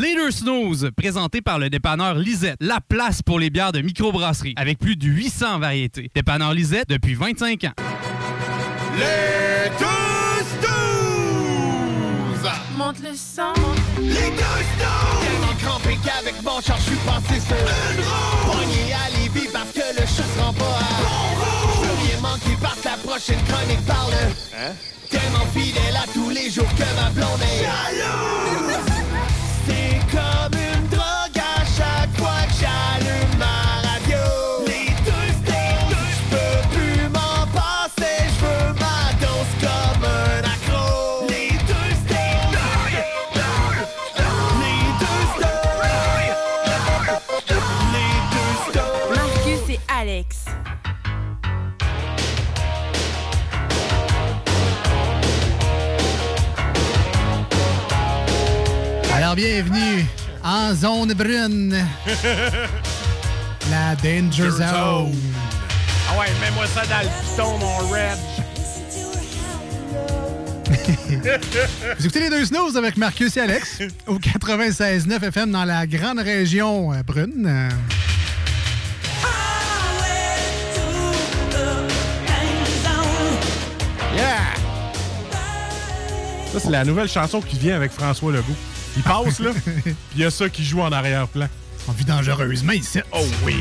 Later Snooze, présenté par le dépanneur Lisette, la place pour les bières de microbrasserie, avec plus de 800 variétés. Dépanneur Lisette depuis 25 ans. Les deux snooze! Monte le sang. Les deux snooze! Tellement crampé qu'avec mon char, je suis passé sur une roue! Pogné à Lévis parce que le chat se rend pas à bon roue! Je rien manquer parce que la prochaine chronique parle Hein? Tellement fidèle à tous les jours que ma blonde est jalouse! C'est comme une drogue à chaque fois que j'allume bienvenue en zone brune. La Danger Zone. Ah ouais, mets-moi ça dans le piton, mon red. Vous écoutez les deux snooze avec Marcus et Alex au 96.9 FM dans la grande région euh, brune. Yeah! Ça, c'est la nouvelle chanson qui vient avec François Legault. Il passe, là, puis il y a ça qui joue en arrière-plan. On vit dangereusement ici. Oh oui!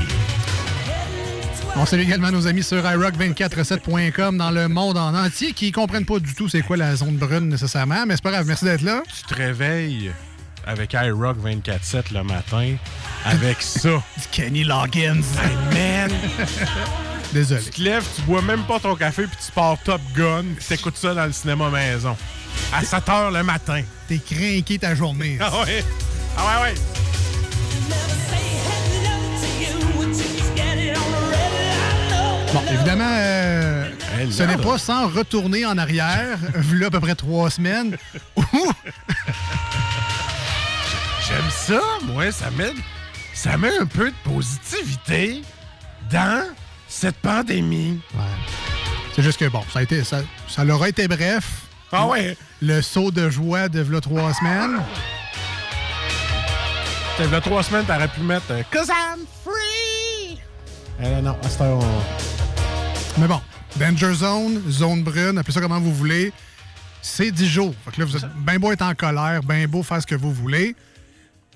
On salue également nos amis sur iRock247.com dans le monde en entier qui comprennent pas du tout c'est quoi la zone brune nécessairement, mais c'est pas grave, merci d'être là. Tu te réveilles avec iRock 24-7 le matin avec ça. Du Kenny Loggins. Hey, man! Désolé. Tu te lèves, tu bois même pas ton café, puis tu pars Top Gun, puis t'écoutes ça dans le cinéma maison. À 7 h le matin. T'es craqué ta journée. Ah ouais? Ah ouais, ouais! Bon, évidemment, euh, ce n'est là. pas sans retourner en arrière, vu à peu près trois semaines, J'aime ça, moi, ça met, ça met un peu de positivité dans cette pandémie. C'est juste que bon, ça a été, ça, ça leur a été bref. Ah ouais? Le saut de joie de v'là trois semaines. A trois semaines, t'aurais pu mettre euh, Cause I'm free! Euh, non, à cette heure, on- Mais bon, Danger Zone, zone brune, appelez ça comment vous voulez. C'est 10 jours. Fait que là, vous êtes bien beau être en colère, bien beau faire ce que vous voulez.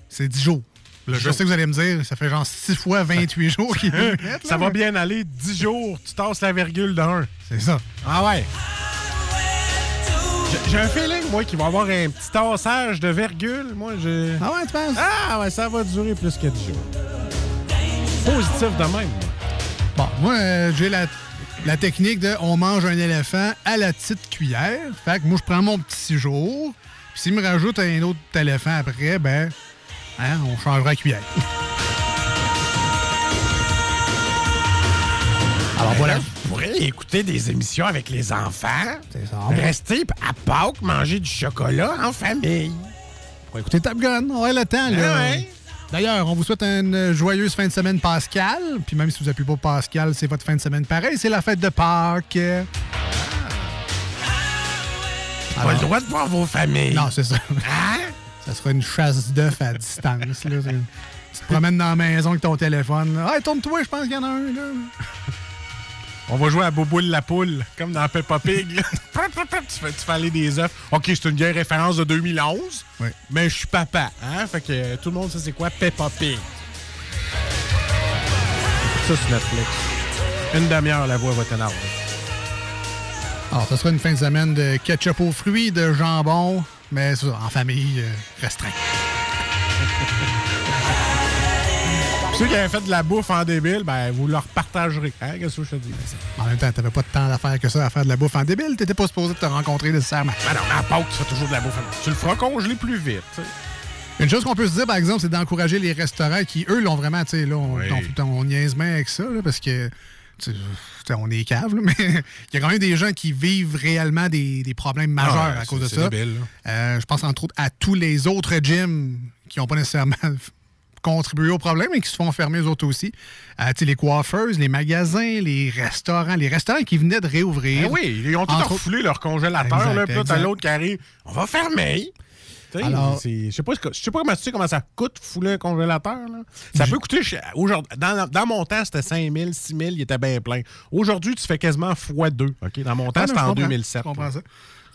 C'est 10 jours. Je sais que vous allez me dire, ça fait genre 6 fois 28 jours qu'il. Ça va bien aller, 10 jours, tu tasses la virgule d'un. C'est ça. Ah ouais? J'ai- un feeling, moi, qu'il va y avoir un petit tassage de virgule. Moi, j'ai. Ah ouais, tu penses? Ah ouais, ça va durer plus que 10 jours. Positif de même. Bon, moi, euh, j'ai la, la technique de on mange un éléphant à la petite cuillère. Fait que moi, je prends mon petit 6 jours. Puis s'il me rajoute un autre éléphant après, ben, hein, on changera la cuillère. Alors voilà. Pourrez écouter des émissions avec les enfants. C'est ça. Rester à Pâques, manger du chocolat en famille. On va écouter Top Gun. On a le temps, là. Ah ouais. D'ailleurs, on vous souhaite une joyeuse fin de semaine Pascal. Puis même si vous n'appelez pas Pascal, c'est votre fin de semaine pareil. C'est la fête de Pâques. Pas le droit de voir vos familles. Non, c'est ça. Hein? Ça sera une chasse d'œufs à distance. Là. Tu te promènes dans la maison avec ton téléphone. Hey, tourne-toi, je pense qu'il y en a un. Là. On va jouer à Boboule la poule, comme dans Peppa Pig. tu, fais, tu fais aller des œufs. OK, c'est une vieille référence de 2011, Oui. mais je suis papa. Hein? Fait que euh, tout le monde sait c'est quoi Peppa Pig. Ça, c'est Netflix. Une demi-heure, la voix va t'énerver. Alors, ce sera une fin de semaine de ketchup aux fruits, de jambon, mais en famille euh, restreinte. Ceux qui avaient fait de la bouffe en débile, ben, vous leur partagerez. Hein? Qu'est-ce que je te dis? En même temps, t'avais pas de temps d'affaires que ça à faire de la bouffe en débile. T'étais pas supposé te rencontrer nécessairement. Ben non, mais à Pâques, tu fais toujours de la bouffe. Tu le feras congeler plus vite. Une chose qu'on peut se dire, par exemple, c'est d'encourager les restaurants qui, eux, l'ont vraiment, tu sais, là, on, Oui. on, on niaise bien avec ça, là, parce que, on est cave, là, mais il y a quand même des gens qui vivent réellement des, des problèmes majeurs Ah ouais, à cause de ça. débile. Euh, je pense entre autres à tous les autres gyms qui n'ont pas nécessairement contribué au problème et qui se font fermer eux autres aussi. Euh, les coiffeuses, les magasins, les restaurants, les restaurants qui venaient de réouvrir. Ben oui, ils ont tout refoulé leur congélateur. Exact, Là, puis là, t'as l'autre qui arrive. On va fermer. Je sais pas, je sais pas comment tu sais comment ça coûte fouler un congélateur. là. Ça peut coûter. aujourd'hui- Dans, dans mon temps, c'était 5 000, 6 000, il était bien plein. Aujourd'hui, tu fais quasiment x2. OK? Dans mon temps, Ah, c'était en comprends. 2007. Je comprends ça.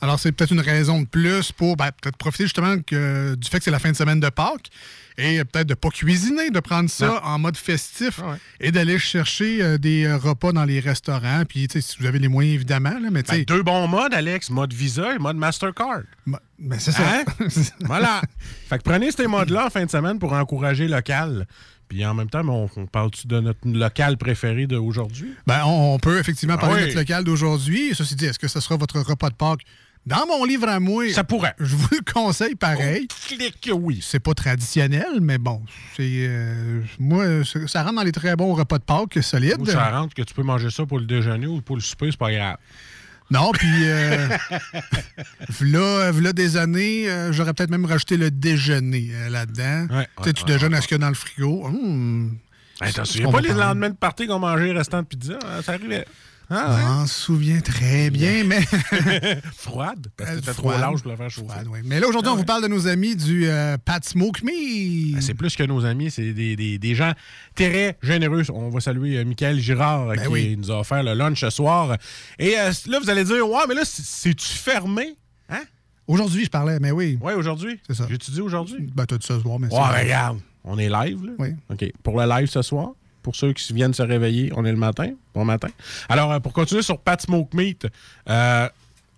Alors, c'est peut-être une raison de plus pour ben, peut-être profiter justement que, du fait que c'est la fin de semaine de Pâques et peut-être de pas cuisiner, de prendre ça Non. en mode festif Ah ouais. et d'aller chercher euh, des euh, repas dans les restaurants. Puis, si vous avez les moyens, évidemment, là, mais Ben, deux bons modes, Alex. Mode Visa et mode Mastercard. ben, ben, c'est ça. Hein? voilà. Fait que prenez ces modes-là en fin de semaine pour encourager local. Puis en même temps, ben, on, on parle-tu de notre local préféré d'aujourd'hui? Ben, on, on peut effectivement parler Ah oui. de notre local d'aujourd'hui. Ceci dit, est-ce que ce sera votre repas de Pâques? Dans mon livre à moi, Ça pourrait. je vous le conseille pareil. Clique que oui. C'est pas traditionnel, mais bon, c'est euh, moi, ça rentre dans les très bons repas de Pâques solides. Ou ça rentre que tu peux manger ça pour le déjeuner ou pour le souper, c'est pas grave. Non, puis euh, v'là, v'là des années, euh, j'aurais peut-être même rajouté le déjeuner euh, là-dedans. Ouais, tu sais, ouais, tu ouais, déjeunes à ce qu'il y a dans le frigo. Hum, Hey, T'en c'est souviens pas les lendemains de party qu'on mangeait restant de pizza? hein? Ça arrivait. Ah, ouais? Je m'en souviens très bien, mais. Froide. Parce que Euh, c'était trop large pour le faire chauffer. Froide, oui. Mais là, aujourd'hui, on vous parle de nos amis du euh, Pat Smoke Me. Ah, C'est plus que nos amis, c'est des, des- des gens très généreux. On va saluer euh, Michael Girard Ben qui oui. nous a offert le lunch ce soir. Et euh, là, vous allez dire, ouais, mais là, c'est- c'est-tu fermé? Hein? Aujourd'hui, je parlais, mais oui. Ouais, aujourd'hui? C'est ça. J'ai-tu dit aujourd'hui? Ben, t'as dit ce soir, mais Ouais, regarde, on est live, là. Oui. OK. Pour le live ce soir, pour ceux qui viennent se réveiller, on est le matin. Bon matin. Alors, euh, pour continuer sur Pat Smoke Meat, euh,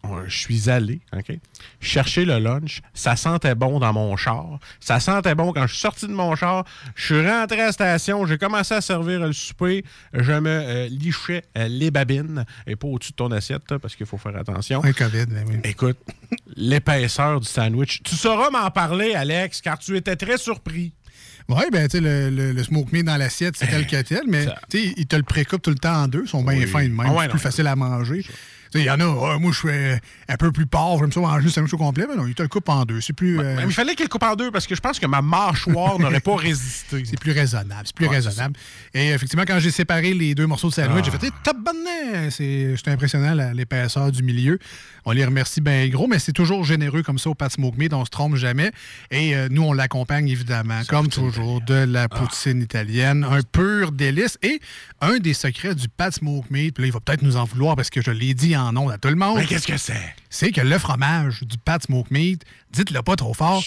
on- je suis allé, OK, chercher le lunch. Ça sentait bon dans mon char. Ça sentait bon quand je suis sorti de mon char. Je suis rentré à la station. J'ai commencé à servir le souper. Je me euh, lichais euh, les babines et pas au-dessus de ton assiette, là, parce qu'il faut faire attention. Un COVID, ben oui. Écoute, l'épaisseur du sandwich. Tu sauras m'en parler, Alex, car tu étais très surpris. Oui, ben, tu sais, le, le, le smoke meat dans l'assiette, c'est tel que tel, mais Ça- tu sais, ils te le précoupent tout le temps en deux, ils sont bien Oui. fins de même, Ah ouais, c'est non. plus facile à manger. Il y en a, Ah, moi, je suis euh, un peu plus pauvre, j'aime ça manger le sandwich au complet, mais non, ils te le coupent en deux. C'est plus, euh, il fallait qu'il coupe en deux parce que je pense que ma mâchoire n'aurait pas résisté. c'est plus raisonnable. C'est plus Ouais, raisonnable. Et effectivement, quand j'ai séparé les deux morceaux de sandwich, Ah. j'ai fait, hey, top bonnet! C'est impressionnant, l'épaisseur du milieu. On les remercie bien gros, mais c'est toujours généreux comme ça au Pat Smoke Meat, on se trompe jamais. Et euh, nous, on l'accompagne évidemment, comme toujours, de la poutine italienne. Un pur délice. Et un des secrets du Pat Smoke Meat, puis là, il va peut-être nous en vouloir parce que je l'ai dit en nom à tout le monde Mais qu'est-ce que c'est? c'est que le fromage du Pat Smoke Meat, dites-le pas trop fort,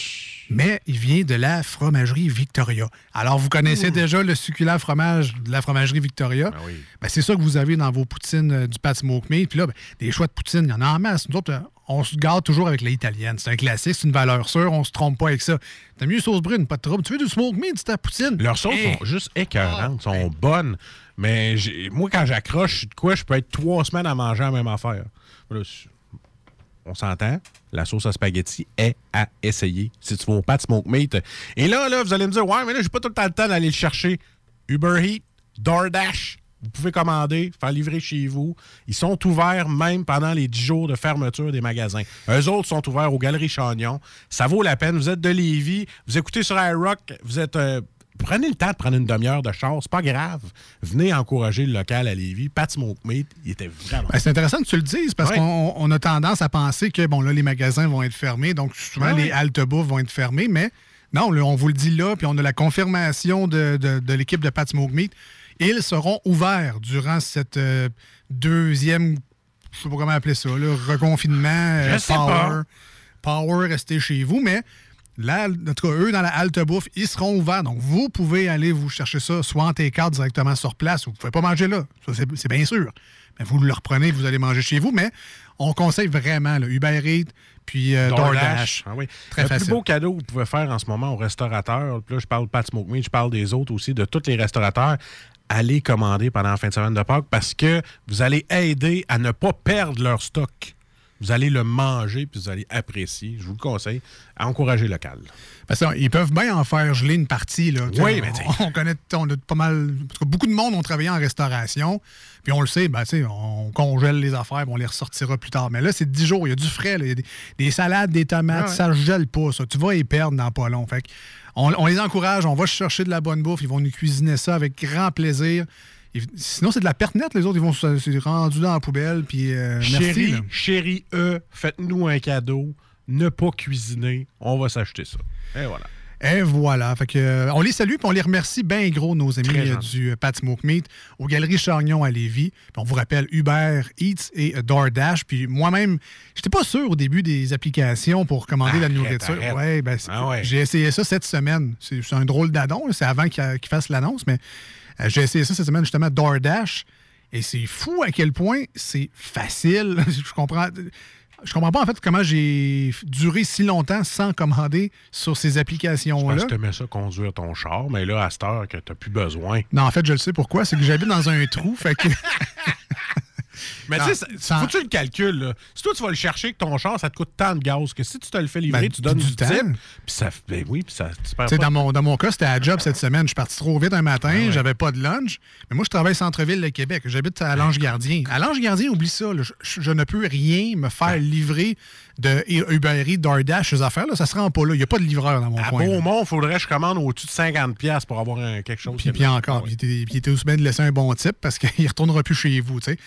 mais il vient de la fromagerie Victoria. Alors, vous connaissez déjà le succulent fromage de la fromagerie Victoria? Ben oui. Ben, c'est ça que vous avez dans vos poutines euh, du Pat Smoke Meat. Puis là, ben, des choix de poutine, il y en a en masse. Nous autres, euh, on se garde toujours avec l'italienne. C'est un classique, c'est une valeur sûre, on se trompe pas avec ça. T'as mieux sauce brune, pas de trouble. Tu veux du smoke meat, c'est ta poutine? Leurs sauces sont juste écœurantes, sont bonnes. Mais moi, quand j'accroche de quoi, je peux être trois semaines à manger la même affaire. On s'entend, la sauce à spaghetti est à essayer si tu vas au Pat Smoke Meat. Et là, là, vous allez me dire, ouais, mais là, j'ai pas tout le temps le temps d'aller le chercher. Uber Eats, DoorDash, vous pouvez commander, faire livrer chez vous. Ils sont ouverts même pendant les 10 jours de fermeture des magasins. Eux autres sont ouverts aux Galeries Chagnon. Ça vaut la peine. Vous êtes de Lévis, vous écoutez sur iRock, vous êtes... euh, Prenez le temps de prendre une demi-heure de char, c'est pas grave. Venez encourager le local à Lévis. Pat Smoke Meat, il était vraiment... Ben, c'est intéressant que tu le dises parce Ouais. qu'on on a tendance à penser que bon là les magasins vont être fermés, donc souvent Ouais, les ouais. haltes bouffe vont être fermés, mais non, là, on vous le dit là, puis on a la confirmation de, de- de l'équipe de Pat Smoke Meat. Ils seront ouverts durant cette euh, deuxième, je sais pas comment appeler ça, là, reconfinement, euh, sais power, pas. power, restez chez vous, mais Là, en tout cas, eux, dans la halte bouffe, ils seront ouverts. Donc, vous pouvez aller vous chercher ça, soit en T4 directement sur place, ou vous ne pouvez pas manger là. Ça, c'est- bien sûr. Mais vous le reprenez, vous allez manger chez vous. Mais on conseille vraiment le Uber Eats, puis euh, DoorDash. Ah oui. Très le facile. plus beau cadeau que vous pouvez faire en ce moment aux restaurateurs, là, je parle pas de Smoke Meat, je parle des autres aussi, de tous les restaurateurs. Allez commander pendant la fin de semaine de Pâques parce que vous allez aider à ne pas perdre leur stock. Vous allez le manger puis vous allez apprécier. Je vous le conseille. À encourager local. Parce qu'ils peuvent bien en faire geler une partie. Là. Oui, on, mais on connaît on a pas mal. tout cas, beaucoup de monde ont travaillé en restauration. Puis on le sait, ben, tu sais, on congèle les affaires, puis on les ressortira plus tard. Mais là, c'est 10 jours, il y a du frais. là. Il y a des, des salades, des tomates, Ah ouais. ça ne gèle pas. Ça. Tu vas y perdre dans pas long. Fait que on, on les encourage, on va chercher de la bonne bouffe, ils vont nous cuisiner ça avec grand plaisir. Sinon, c'est de la perte nette, les autres, ils vont se c'est rendu dans la poubelle. Puis, euh, merci, Chérie, chérie E, faites-nous un cadeau. ne pas cuisiner, on va s'acheter ça. Et voilà. Et voilà. Fait que, euh, on les salue puis on les remercie bien gros, nos amis euh, du Pat Smoke Meat, aux Galeries Chargnon à Lévis. Puis on vous rappelle Uber Eats et DoorDash. Puis moi-même, j'étais pas sûr au début des applications pour commander la nourriture. Ouais, ben, Ah ouais. J'ai essayé ça cette semaine. C'est un drôle d'adon. C'est avant qu'il qu'il fasse l'annonce, mais j'ai essayé ça cette semaine, justement, DoorDash. Et c'est fou à quel point c'est facile. Je comprends. Je comprends pas en fait comment j'ai duré si longtemps sans commander sur ces Je applications-là. que tu aimais ça conduire ton char, mais là, à cette heure que tu plus besoin. Non, en fait, je le sais pourquoi. C'est que j'habite dans un trou. Fait que. Mais tu sais, ça- sans- faut que tu le calcules. Là. Si toi, tu vas le chercher avec ton char, ça te coûte tant de gaz que si tu te le fais livrer, Ben, tu donnes du du, temps. Puis ça, fait- ben oui, puis ça, tu perds pas dans mon, dans mon cas, c'était à la job cette semaine. Je suis parti trop vite un matin, Ah ouais. j'avais pas de lunch. Mais moi, je travaille centre-ville de Québec. J'habite à l'Ange-Gardien. À l'Ange-Gardien, oublie ça. Je, ne peux rien me faire livrer de Uber Eats, DoorDash, ces affaires-là. Ça se rend pas là. Il n'y a pas de livreur dans mon À coin. là. Beaumont, il faudrait que je commande au-dessus de 50$ pour avoir un- quelque chose. Puis, puis encore, Ah puis il était- puis il était aussi bien de laisser un bon type parce qu'il ne retournera plus chez vous, tu sais.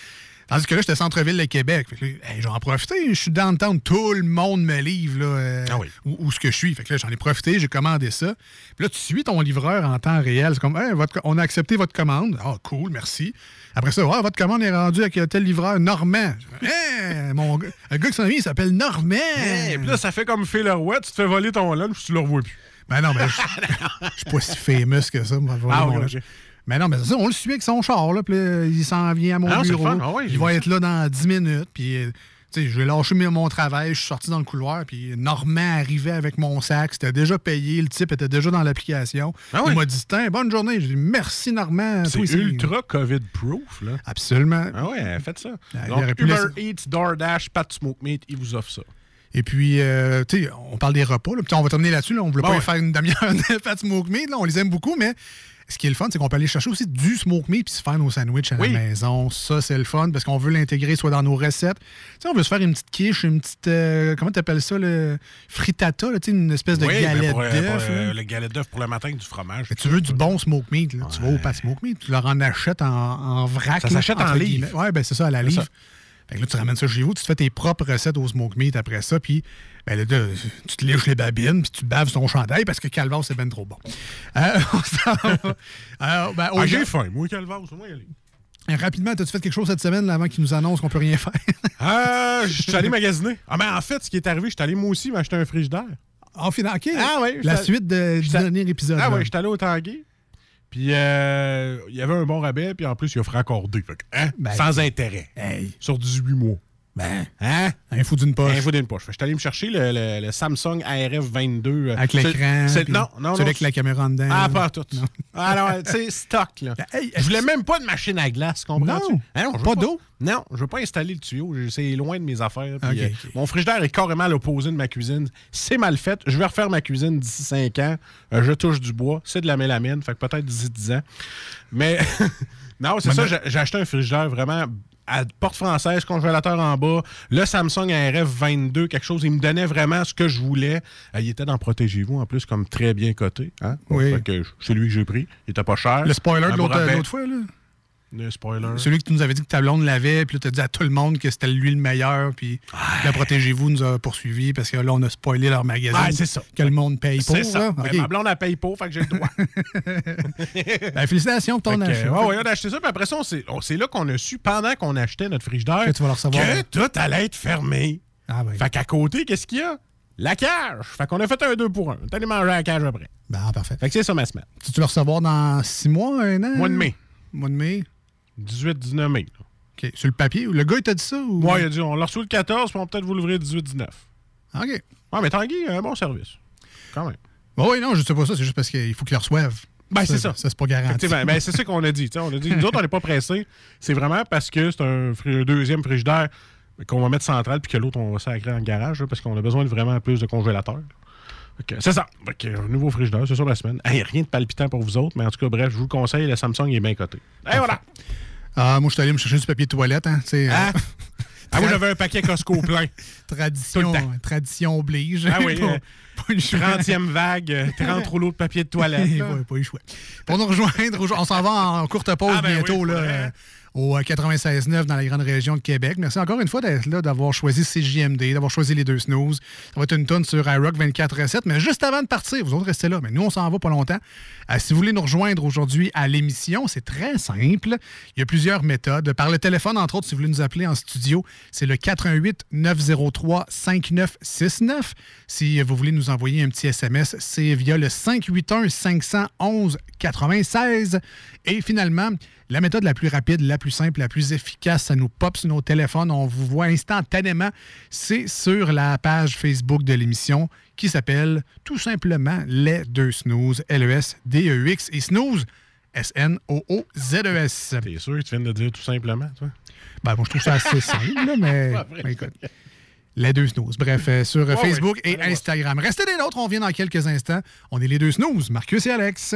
Tandis que là, j'étais centre-ville de Québec. Hey, j'en ai profité. Je suis downtown, tout le monde me livre là, euh, Ah oui. où, où ce que je suis. Fait que là, j'en ai profité, j'ai commandé ça. Puis là, tu suis ton livreur en temps réel. C'est comme, Hey, votre on a accepté votre commande. Ah, cool, merci. Après ça, Ah, votre commande est rendue avec tel livreur, Normand. Hey, mon gars, un gars qui s'en vient, il s'appelle Normand. Et puis là, ça fait comme Phil Roy, tu te fais voler ton lunch, tu le revois plus. Ben non, mais je suis pas si famous que ça. Ah. Mais non, mais ça, on le suit avec son char, là, puis il s'en vient à mon Ah, bureau. Ah ouais, j'ai il va être là dans 10 minutes, puis, euh, je vais lâcher mes- mon travail, je suis sorti dans le couloir, puis Normand arrivait avec mon sac, c'était déjà payé, le type était déjà dans l'application. Ah il m'a dit, Tiens, bonne journée. J'ai dit, merci Normand. C'est ultra COVID-proof, là. Absolument. Ah ouais, faites ça. Ah, Donc, Uber Eats, DoorDash, Pat Smoke Meat, ils vous offrent ça. Et puis, euh, tu sais, on parle des repas, là, puis on va terminer là-dessus, là, on voulait Bon, pas ouais. faire une demi-heure de Fat Smoke Meat, là, on les aime beaucoup, mais ce qui est le fun, c'est qu'on peut aller chercher aussi du smoke meat puis se faire nos sandwichs à Oui. la maison. Ça, c'est le fun parce qu'on veut l'intégrer soit dans nos recettes. Tu sais, on veut se faire une petite quiche, une petite. euh, comment t'appelles ça, le frittata, là, tu une espèce de oui, ben galette euh, d'œuf. euh, le galette d'œuf pour le matin avec du fromage. Mais tu veux du bon smoke meat, là. tu vas au Pat Smoke Meat, tu leur en achètes en, en vrac. Ça s'achète en livre. Ouais, ben c'est ça, à la livre. Ça. Fait que là, tu ramènes ça chez vous, tu te fais tes propres recettes au smoke meat après ça, puis ben là, tu te lèches les babines, puis tu baves ton chandail parce que Calvas, c'est ben trop bon. Euh. Alors, ben, Ah, j'ai faim, moi, Calvas, moi, y aller. Rapidement, as-tu fait quelque chose cette semaine là, avant qu'ils nous annoncent qu'on peut rien faire? Ah, je suis allé magasiner. Ah, mais en fait, ce qui est arrivé, je suis allé moi aussi m'acheter un frigidaire. en final, OK. Ah ouais, La suite de- du dernier épisode. Ah là. ouais, j'étais allé au Tanguay. Puis euh, il y avait un bon rabais, puis en plus, il offrait encore deux. Fait que, hein, Ben, sans intérêt. Hey, Sur 18 mois. Ben, Hein? un fou d'une poche. Un fou d'une poche. Que J'étais allé me chercher le, le- le Samsung ARF 22. euh, Avec l'écran. Non, non, non. Celui avec la caméra en dedans. Ah, pas tout. Ah non, tu sais, stock, là. Hey, je voulais même pas de machine à glace, comprends-tu? Non. Hein, je veux Pas d'eau? Non, je veux pas installer le tuyau. je- C'est loin de mes affaires. euh. Mon frigidaire est carrément à l'opposé de ma cuisine. C'est mal fait. Je vais refaire ma cuisine d'ici 5 ans. Euh, je touche du bois. C'est de la mélamine. Fait que peut-être d'ici 10 ans. Mais non, c'est ça. non. J'ai acheté un frigidaire vraiment à porte française, congélateur en bas, le Samsung ARF 22, quelque chose. Il me donnait vraiment ce que je voulais. Euh, il était dans Protégez-vous, en plus, comme très bien coté. Hein? Oui. Fait que c'est lui que j'ai pris. Il était pas cher. Le spoiler de l'autre rabais. l'autre fois, là. Le spoiler. Celui que tu nous avais dit que ta blonde l'avait, puis là, tu as dit à tout le monde que c'était lui le meilleur, puis la Protégez-vous nous a poursuivis parce que là, on a spoilé leur magazine. Ouais, c'est ça. Que le monde paye pour. C'est ça. OK. Ma blonde, elle paye pas, fait que j'ai le droit. Ben, félicitations pour ton achat. ouais, ouais, on a acheté ça, puis après ça, c'est là qu'on a su, pendant qu'on achetait notre frigidaire, Que tu vas le recevoir. que tout allait être fermé. Ah, oui. Fait qu'à côté, qu'est-ce qu'il y a? La cage. Fait qu'on a fait un 2 pour 1. T'es allé manger à la cage après. Ben, parfait. Fait que c'est ça ma semaine. Tu tu le recevoir dans six mois, un an? Mois de mai. Mois de mai. 18-19 mai. là. OK. Sur le papier. Le gars, il t'a dit ça? Ou... Moi, il a dit, on l'a reçu le 14, puis on va peut-être vous l'ouvrir 18-19. OK. Ouais, mais Tanguy, un bon service. Quand même. Bon, oui, non, je sais pas ça. C'est juste parce qu'il faut qu'il le reçoive. Ben, c'est ça. Ça, c'est pas garanti. Ben, c'est ça qu'on a dit. On a dit, nous autres, on n'est pas pressés. C'est vraiment parce que c'est un, deuxième frigidaire qu'on va mettre central, puis que l'autre, on va sacrer en garage, là, parce qu'on a besoin de vraiment plus de congélateurs. Que C'est ça. Un nouveau frigidaire, c'est sur la semaine. Hey, rien de palpitant pour vous autres, mais en tout cas, bref, je vous le conseille, le Samsung est bien coté. Et voilà. Ah, moi, je suis allé me chercher du papier de toilette. Hein, tu Hein? euh, Ah, moi, j'avais un paquet Costco plein. tradition, tradition oblige. Ah oui, Pas- euh, pas choix. 30e vague, euh, 30 rouleaux de papier de toilette. Ouais, pas eu choix. Pour nous rejoindre, on s'en va en courte pause Ah, ben bientôt. oui, là. Euh, au euh, 96.9 dans la grande région de Québec. Merci encore une fois d'être là, d'avoir choisi CJMD, d'avoir choisi les deux snooze. Ça va être une tonne sur iRock 24-7. Mais juste avant de partir, vous autres restez là. Mais nous, on s'en va pas longtemps. Euh, si vous voulez nous rejoindre aujourd'hui à l'émission, c'est très simple. Il y a plusieurs méthodes. Par le téléphone, entre autres, si vous voulez nous appeler en studio, c'est le 88 903 5969. Si vous voulez nous envoyer un petit SMS, c'est via le 581 511 96. Et finalement, la méthode la plus rapide, la plus simple, la plus efficace, ça nous pop sur nos téléphones, on vous voit instantanément, c'est sur la page Facebook de l'émission qui s'appelle tout simplement Les Deux Snooze, L-E-S-D-E-X et Snooze, S-N-O-O-Z-E-S. T'es sûr que tu viens de dire tout simplement, toi? Ben, moi, je trouve ça assez simple, là, mais ben, écoute. Les deux snooze. Bref, euh, sur Facebook et Instagram. Restez des nôtres, on revient dans quelques instants. On est les deux snooze, Marcus et Alex.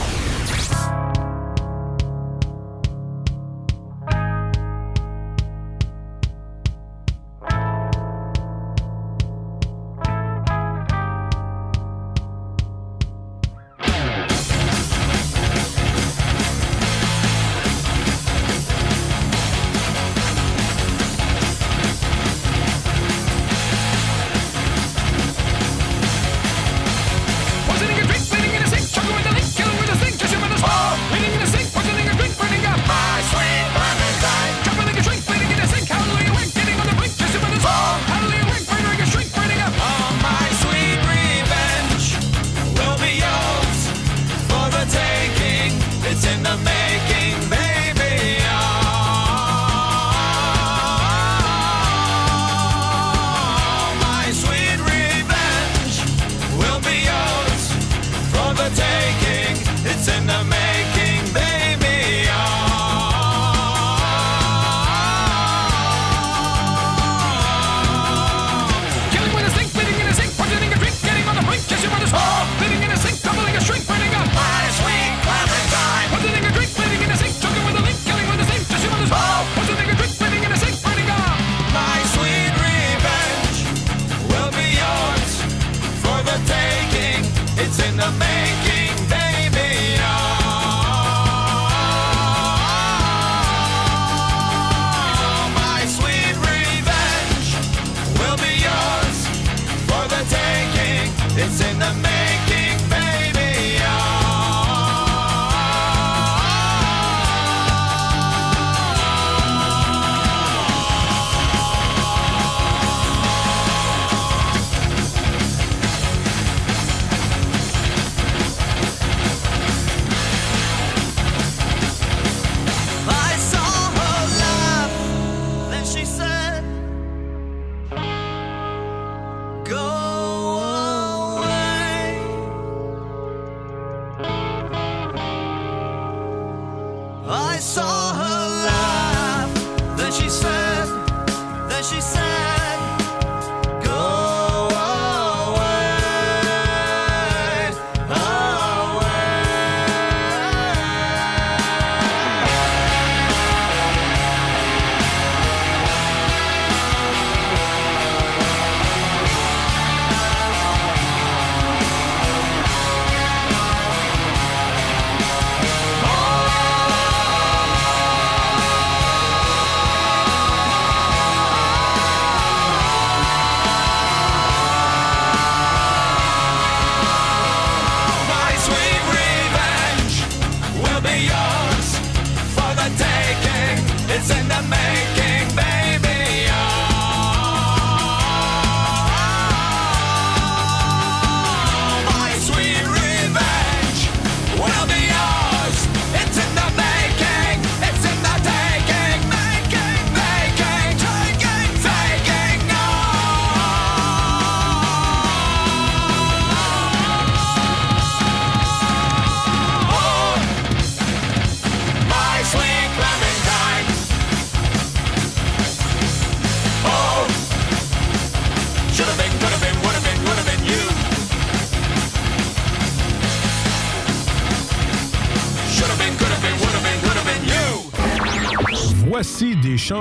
I saw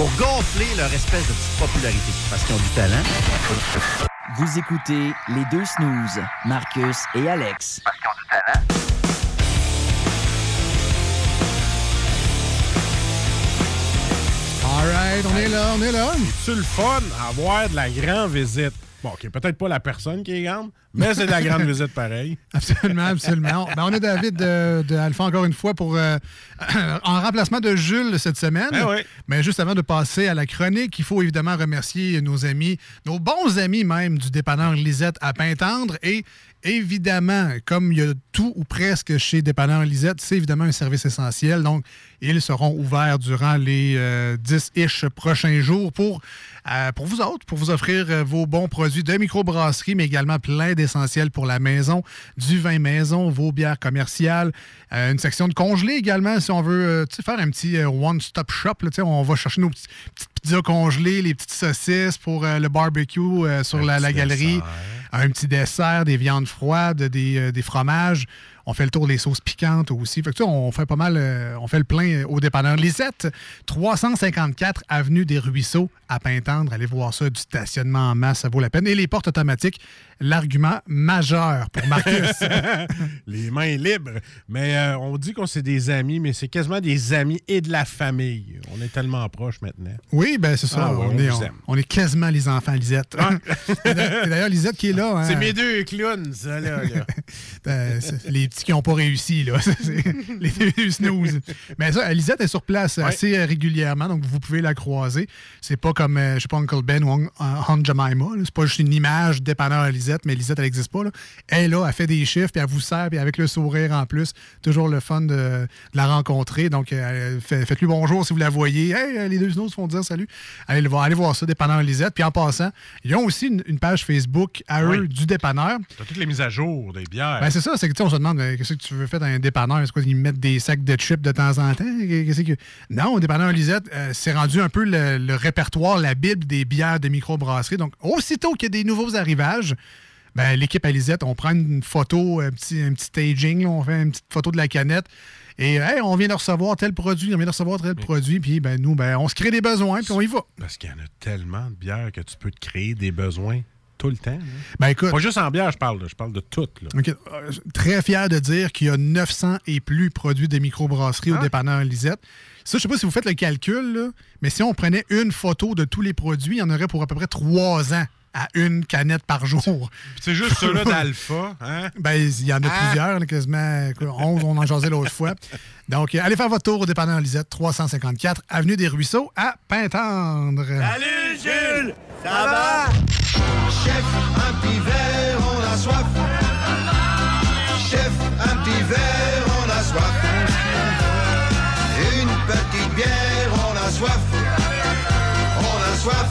Pour gonfler leur espèce de petite popularité, parce qu'ils ont du talent. Vous écoutez les deux snooze, Marcus et Alex. All right, on est là, on est là. C'est le fun avoir de la grande visite? Bon, qui est peut-être pas la personne qui est grande, mais c'est de la grande visite pareil. Absolument, absolument. Ben, on est David de, de Alpha encore une fois pour euh, en remplacement de Jules cette semaine. Ben oui. Mais juste avant de passer à la chronique, il faut évidemment remercier nos amis, nos bons amis même du dépanneur Lisette à Pintendre et évidemment, comme il y a tout ou presque chez Dépanneur Lisette, c'est évidemment un service essentiel. Donc, ils seront ouverts durant les 10-ish prochains jours pour, euh, pour vous autres, pour vous offrir euh, vos bons produits de microbrasserie, mais également plein d'essentiels pour la maison, du vin maison, vos bières commerciales, euh, une section de congelés également, si on veut euh, faire un petit euh, one-stop shop. là, on va chercher nos petits- petites pizzas congelées, les petites saucisses pour euh, le barbecue euh, sur la, la galerie, un petit dessert, des viandes froides, des, euh, des fromages. On fait le tour des sauces piquantes aussi. Fait que, on fait pas mal, euh, on fait le plein euh, au dépanneur Lisette. 354 Avenue des Ruisseaux à Pintendre. Allez voir ça, du stationnement en masse, ça vaut la peine. Et les portes automatiques, l'argument majeur pour Marcus. Les mains libres. Mais euh, on dit qu'on c'est des amis, mais c'est quasiment des amis et de la famille. On est tellement proches maintenant. Oui, ben c'est ça. Ah ouais, on, on est, vous on, aime. on est quasiment les enfants Lisette. Et D'ailleurs, Lisette qui est là. hein. C'est mes deux clowns, ça, là. les petits qui n'ont pas réussi, là. Les deux snooze. Mais ça, Lisette est sur place assez euh, régulièrement, donc vous pouvez la croiser. C'est pas comme, euh, je sais pas, Uncle Ben ou Hon- Aunt Jemima. C'est pas juste une image dépanneur à Lisette, mais Lisette, elle n'existe pas. Là. Elle là, elle fait des chiffres, puis elle vous sert, puis avec le sourire en plus. Toujours le fun de, de la rencontrer. Donc, euh, fait- faites-lui bonjour si vous la voyez. Hey, euh, les deux snooze font dire salut. Allez, le voir, allez voir ça, dépanneur Lisette. Puis en passant, ils ont aussi une, une page Facebook à eux Oui. du dépanneur. T'as toutes les mises à jour des bières. Ben, c'est ça, c'est que on se demande euh, qu'est-ce que tu veux faire dans un dépanneur? C'est quoi, ils mettent des sacs de chips de temps en temps? Qu'est-ce que... Non, au dépanneur Lisette, euh, c'est rendu un peu le, le répertoire, la Bible des bières de microbrasserie. Donc, aussitôt qu'il y a des nouveaux arrivages, ben, l'équipe à Lisette, on prend une photo, un petit, un petit staging, là, on fait une petite photo de la canette. Et hey, on vient de recevoir tel produit, on vient de recevoir tel produit, puis ben, nous, ben, on se crée des besoins, puis on y va. Parce qu'il y en a tellement de bières que tu peux te créer des besoins tout le temps. hein. Ben, écoute, Pas juste en bière, je parle, là. je parle de tout. Là. Euh, Très fier de dire qu'il y a 900 et plus produits de microbrasserie au Ah. dépanneur Lisette. Ça, je sais pas si vous faites le calcul, là, mais si on prenait une photo de tous les produits, il y en aurait pour à peu près trois ans à une canette par jour. C'est juste ceux-là d'Alpha. Hein? Ben, il y en a Ah. plusieurs, quasiment quoi, 11, on en jasait l'autre fois. Donc, allez faire votre tour au dépanneur Lisette, 354 Avenue des Ruisseaux à Pintendre. Salut Jules! Ça va? Chef, un petit verre, on a soif. Chef, un petit verre, on a soif. Une petite bière, on a soif. On a soif.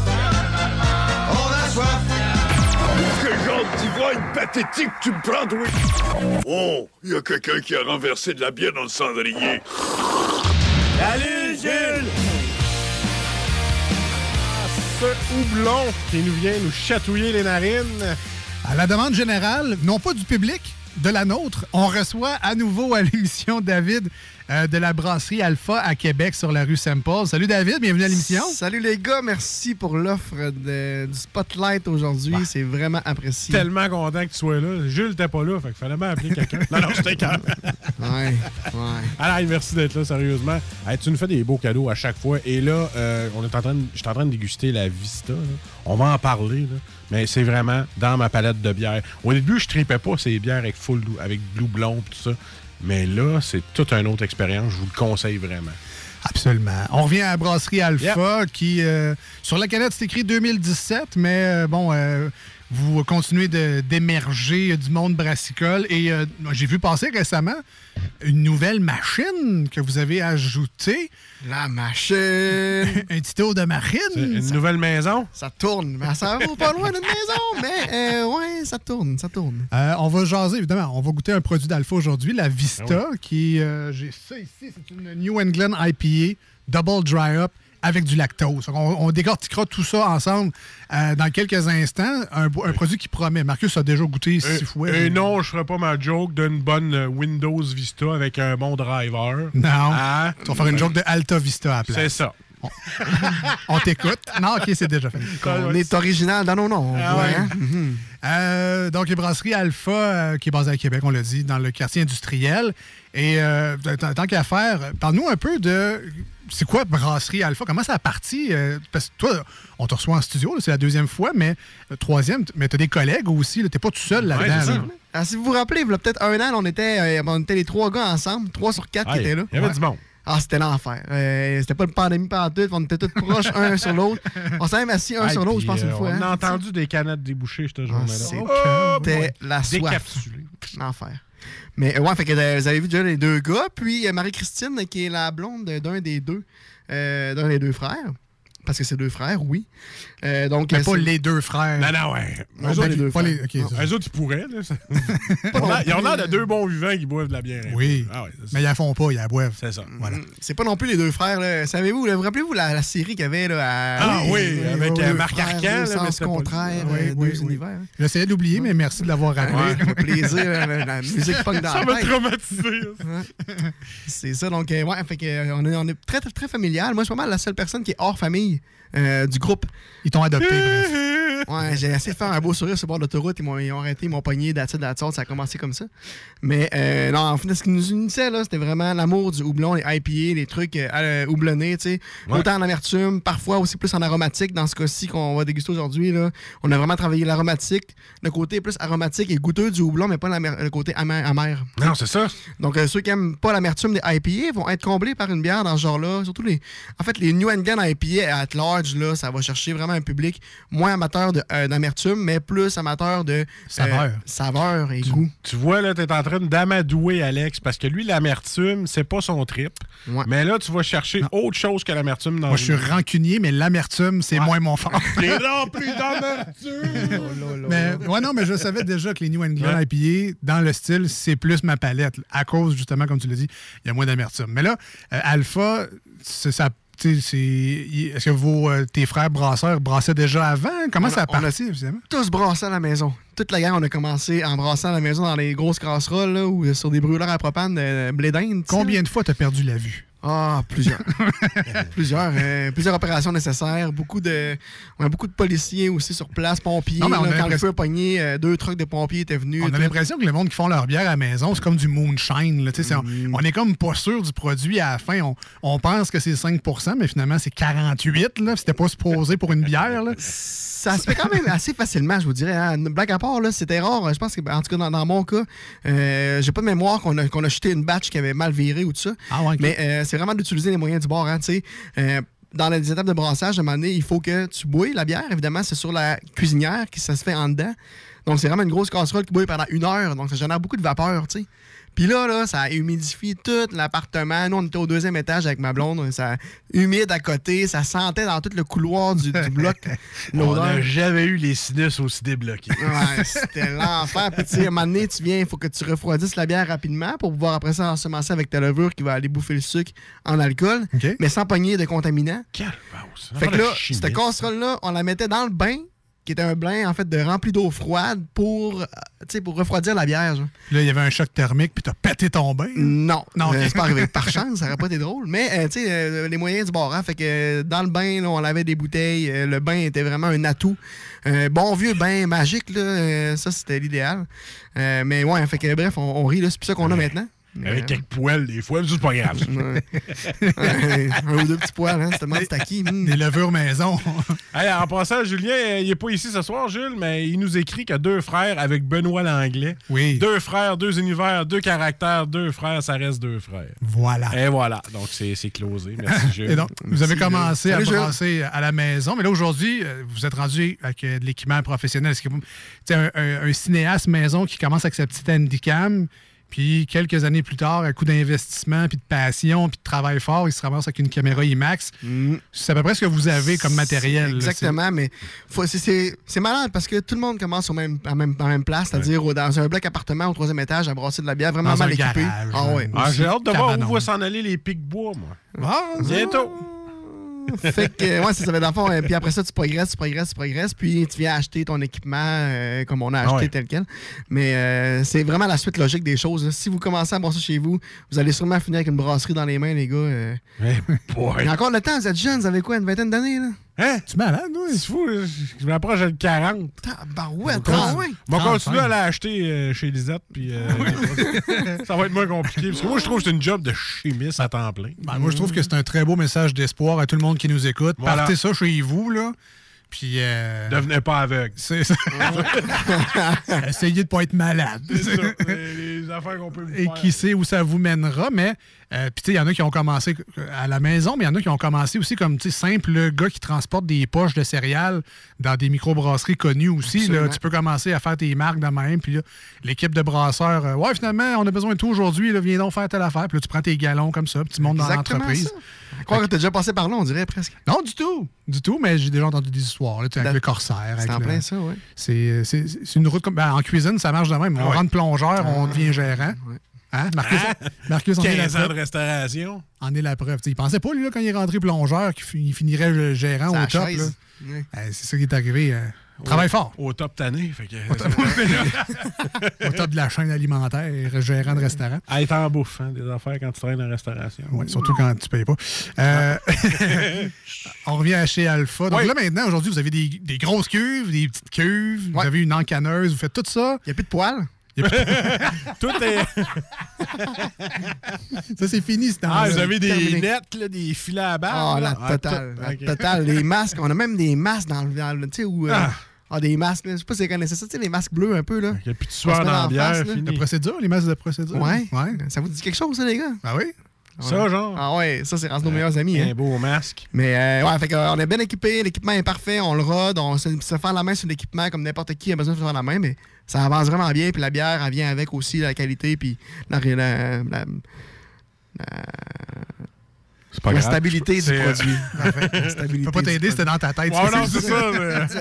Genre d'ivrogne pathétique tu me prends, toi? Oh, il y a quelqu'un qui a renversé de la bière dans le cendrier. Salut Jules! Ce houblon qui nous vient nous chatouiller les narines. À la demande générale, non pas du public, de la nôtre, on reçoit à nouveau à l'émission David euh, de la brasserie Alpha à Québec sur la rue Saint-Paul. Salut David, bienvenue à l'émission. Salut les gars, merci pour l'offre du Spotlight aujourd'hui. C'est vraiment apprécié. Tellement content que tu sois là. Jules t'es pas là, fait qu'il fallait bien appeler quelqu'un. non, non, c'était calme. Ouais, ouais. Alors, merci d'être là, sérieusement. Hey, tu nous fais des beaux cadeaux à chaque fois. Et là, euh, on est en train de, je suis en train de déguster la Vista. là. On va en parler, là. mais c'est vraiment dans ma palette de bières. Au début, je tripais pas ces bières avec full avec Blue Blonde, tout ça. Mais là, c'est toute une autre expérience. Je vous le conseille vraiment. Absolument. On revient à la brasserie Alpha qui, euh, sur la canette, c'est écrit 2017, mais euh, bon, euh, vous continuez d'émerger du monde brassicole. Et euh, j'ai vu passer récemment une nouvelle machine que vous avez ajoutée. La machine! Un petit tour de marine. Une nouvelle maison? Ça tourne, mais ça va pas loin d'une maison, mais euh, ouais, ça tourne, ça tourne. Euh, on va jaser, évidemment. On va goûter un produit d'Alpha aujourd'hui, la Vista, qui, euh, j'ai ça ici, c'est une New England IPA Double Dry Up avec du lactose. On, on décortiquera tout ça ensemble euh, dans quelques instants. Un, produit qui promet. Marcus a déjà goûté six fois. Et non, je ferai pas ma joke d'une bonne euh, Windows Vista avec un bon driver. Non. Hein? Tu vas faire une joke de Alta Vista à la place. C'est ça. On t'écoute. Non, OK, c'est déjà fait. On est original dans nos noms. Ah ouais, hein? Mhm. Euh, donc, les brasseries Alpha, euh, qui est basée à Québec, on l'a dit, dans le quartier industriel. Et euh, tant qu'à faire, parle-nous un peu de. C'est quoi Brasserie Alpha? Comment ça a parti? Euh, parce que toi, on te reçoit en studio, c'est la deuxième fois, mais troisième, mais tu as des collègues aussi, tu n'es pas tout seul là-dedans. là. Ah, si vous vous rappelez, il y a peut-être un an, on était, euh, on était les trois gars ensemble, trois sur quatre Ah, qui étaient là. il y avait Ouais. du monde. Ah, c'était l'enfer. Euh, c'était pas une pandémie par tout, on était tous proches un sur l'autre. On s'est même assis un Hey, sur l'autre, je pense, une euh, fois. On hein. a entendu des canettes débouchées cette journée-là. Ah, C'était la soif. L'enfer. Mais euh, ouais, fait que vous avez vu déjà les deux gars, puis Marie-Christine, qui est la blonde d'un des deux, d'un des deux frères. Parce que c'est deux frères, oui. Euh, donc, Mais pas les deux frères. Non, non, ouais. Non, pas autres, les deux pas les- frères. Non. Eux autres, ils pourraient. Là, ça. Ils ont l'air- Ils ont l'air de deux bons vivants qui boivent de la bière. Oui. Ah ouais, Mais ils la font pas, ils la boivent. C'est ça. Voilà. C'est pas non plus les deux frères. là. Savez-vous, vous rappelez-vous la, la série qu'il y avait là, à... Ah oui, avec, euh, Marc frères, Arcan, mais sens pas contraires, Oui, euh, oui, deux oui. univers. hein. J'essayais d'oublier, mais merci de l'avoir rappelé. Ouais, plaisir, la, musique punk dans Ça m'a traumatisé. C'est ça, donc, ouais, fait on, est, très, très familial. Moi, je suis pas mal la seule personne qui est hors famille euh, du groupe. Ils t'ont adopté, bref. Ouais, j'ai essayé de faire un beau sourire sur le bord de l'autoroute. Ils m'ont ils ont arrêté, ils m'ont pogné d'attitude d'attitude. Ça a commencé comme ça. Mais euh, non, en fait, ce qui nous unissait, là, c'était vraiment l'amour du houblon, les IPA, les trucs euh, euh, houblonnés, tu sais. Ouais. Autant en amertume, parfois aussi plus en aromatique. Dans ce cas-ci qu'on va déguster aujourd'hui, là, on a vraiment travaillé l'aromatique, le côté plus aromatique et goûteux du houblon, mais pas le côté amer. amer. Non, c'est ça. Donc, euh, ceux qui aiment pas l'amertume des IPA vont être comblés par une bière dans ce genre-là. Surtout les. En fait, les New England IPA at large, là, ça va chercher vraiment un public moins amateur euh, d'amertume, mais plus amateur de. euh, Saveur. saveur et goût. Tu vois, là, t'es en train d'amadouer Alex parce que lui, l'amertume, c'est pas son trip. Ouais. Mais là, tu vas chercher autre chose que l'amertume dans Moi, je suis rancunier, mais l'amertume, c'est moins mon fort. T'es rempli d'amertume. Mais, ouais, non, mais je savais déjà que les New England Ouais. IPA, dans le style, c'est plus ma palette. À cause, justement, comme tu l'as dit, il y a moins d'amertume. Mais là, euh, Alpha, c'est ça. Est-ce que vos, euh, tes frères brasseurs brassaient déjà avant? Comment On ça a parti, évidemment? Tous brassés à la maison. Toute la gang, on a commencé en brassant à la maison dans les grosses casseroles là, ou sur des brûleurs à propane de blé d'Inde. tu sais, Combien de fois t'as perdu la vue? Ah, plusieurs. plusieurs. euh, plusieurs opérations nécessaires. Beaucoup de, on a beaucoup de policiers aussi sur place, pompiers. Non, mais on là, a quand le feu a pogné, euh, deux trucks de pompiers étaient venus. On a l'impression que le monde qui font leur bière à la maison, c'est comme du moonshine. là, Mm. On est comme pas sûr du produit à la fin. On, on pense que c'est 5% mais finalement, c'est 48 là, C'était pas supposé pour une bière. là. Ça se fait quand même assez facilement, je vous dirais. hein. Blague à part, c'était rare. Je pense que, en tout cas, dans, dans mon cas, euh, j'ai pas de mémoire qu'on a, qu'on a jeté une batch qui avait mal viré ou tout ça. Ah ouais. Mais euh, c'est vraiment d'utiliser les moyens du bord. Hein. Euh, dans les étapes de brassage, à un moment donné, il faut que tu bouilles la bière. Évidemment, c'est sur la cuisinière que ça se fait en dedans. Donc, c'est vraiment une grosse casserole qui bouille pendant une heure. Donc, ça génère beaucoup de vapeur, tu sais. Puis là, là, ça humidifie tout l'appartement. Nous, on était au deuxième étage avec ma blonde. Ça humide à côté. Ça sentait dans tout le couloir du, du bloc. On n'a jamais eu les sinus aussi débloqués. Ouais, c'était l'enfer. Puis, tu sais, à un moment donné, tu viens, il faut que tu refroidisses la bière rapidement pour pouvoir après ça ensemencer avec ta levure qui va aller bouffer le sucre en alcool, mais sans pogner de contaminants. Quelle. Fait que là, cette casserole-là, on la mettait dans le bain qui était un blin, en fait, de rempli d'eau froide pour, euh, pour refroidir la bière. genre. Là, il y avait un choc thermique, puis t'as pété ton bain. Non, Non, euh, ok. c'est pas arrivé. Par chance, ça aurait pas été drôle. Mais, euh, tu sais, euh, les moyens du bord, hein, fait que euh, dans le bain, là, on avait des bouteilles. euh, le bain était vraiment un atout. Euh, bon vieux bain magique, là, euh, ça, c'était l'idéal. Euh, mais ouais, fait que bref, on, on rit, c'est ça qu'on a maintenant. Avec Euh, quelques poils, des fois, mais c'est pas grave. Ouais. un ou deux petits poils, hein, c'est tellement c'est acquis. hmm. Des levures maison. Hey, en passant, Julien, euh, il n'est pas ici ce soir, Jules, mais il nous écrit qu'il y a deux frères avec Benoît Langlais. Oui. Deux frères, deux univers, deux caractères, deux frères, ça reste deux frères. Voilà. Et voilà. Donc, c'est c'est closé. Merci, Jules. Et donc, vous avez commencé Jules. à Salut, Jules. brasser à la maison, mais là, aujourd'hui, euh, vous êtes rendu avec euh, de l'équipement professionnel. Est-ce que vous- un, un- un cinéaste maison qui commence avec sa petite handicam, puis quelques années plus tard, à coup d'investissement, puis de passion, puis de travail fort, il se ramasse avec une caméra IMAX. C'est à peu près ce que vous avez comme matériel. là, Exactement, mais c'est- malade parce que tout le monde commence au même, à, même, à même place, c'est-à-dire dans un bloc appartement au troisième étage à brasser de la bière, vraiment Dans mal un équipé. ah ouais. Ah, J'ai hâte de voir où vont s'en aller les pics bois, moi. Ah, Bientôt. Fait que, ouais, c'est ça. mais Dans le fond, euh, puis après ça, tu progresses, tu progresses, tu progresses, puis tu viens acheter ton équipement euh, comme on a acheté Ah ouais. tel quel. Mais euh, c'est vraiment la suite logique des choses. là. Si vous commencez à brasser chez vous, vous allez sûrement finir avec une brasserie dans les mains, les gars. euh. boy. Encore le temps, vous êtes jeunes, vous avez quoi, une vingtaine d'années, là? Hein? Tu es malade, oui? C'est fou, je m'approche de 40. Barouette, On ah ouais. va 35. continuer à l'acheter euh, chez Lisette, puis euh, ça va être moins compliqué. Parce que moi, je trouve que c'est une job de chimiste à temps plein. Ben, moi, je trouve que c'est un très beau message d'espoir à tout le monde qui nous écoute. Voilà. Partez ça chez vous, là. Puis. euh, Devenez pas aveugle. c'est ça. Essayez de pas être malade. C'est ça, les, les affaires qu'on peut vous Et faire. qui sait où ça vous mènera, mais euh, puis tu sais, il y en a qui ont commencé à la maison, mais il y en a qui ont commencé aussi comme tu sais, simple gars qui transporte des poches de céréales dans des microbrasseries connues aussi. Là, tu peux commencer à faire tes marques de même, puis là, l'équipe de brasseurs, euh, ouais, finalement, on a besoin de tout aujourd'hui, viens donc faire telle affaire, puis là, tu prends tes galons comme ça, puis tu montes dans l'entreprise. Je crois que t'as déjà passé par là, on dirait presque. Non, du tout. Du tout, mais j'ai déjà entendu des histoires, là, tu avec le corsaire. C'est en le- plein ça, oui. C'est une route comme. ben, en cuisine, ça marche de même. On Ah ouais. rentre plongeur, on devient gérant. Ouais. Hein? Marcus, Marcus en est la 15 ans preuve. de restauration. En est la preuve. T'sais, il pensait pas, lui, là, quand il est rentré plongeur, qu'il fi- il finirait le gérant C'est au la top. là. Euh, c'est ça qui est arrivé. euh, Travaille fort. Au top tanné. Fait que, Au top de la chaîne alimentaire, gérant de restaurant. à être en bouffe, hein, des affaires quand tu travailles en restauration. Ouais, surtout quand tu payes pas. Euh, on revient à chez Alpha. Donc Oui. là, maintenant, aujourd'hui, vous avez des, des grosses cuves, des petites cuves, vous avez une encanneuse, vous faites tout ça. Il n'y a plus de poils. Tout est. Ça, c'est fini, ce temps Ah, vous avez des terminé. nets, là, des filets à balles. Ah, la totale. la ok. totale. Les masques, on a même des masques dans le. dans le- Tu sais, où. euh, Ah. ah, des masques, là. je sais pas si vous connaissez ça, tu sais, les masques bleus un peu, là. Il n'y a plus de On se sueur met dans la bière, face. De procédure, les masses de procédure. Ouais. Ouais. Ça vous dit quelque chose, ça, les gars? Ah oui? Ça, genre. Ah ouais, ça, c'est rendu nos meilleurs amis. Un Hein. beau masque. Mais euh, ouais, fait que, euh, on est bien équipé, l'équipement est parfait, on le rode, on se, se faire la main sur l'équipement comme n'importe qui a besoin de se faire la main, mais ça avance vraiment bien, puis la bière, elle vient avec aussi la qualité, puis la, la, la- la- C'est pas la grave. stabilité du C'est, euh, produit. La Je stabilité peux pas t'aider, c'était dans ta tête. Ouais, non, c'est ça.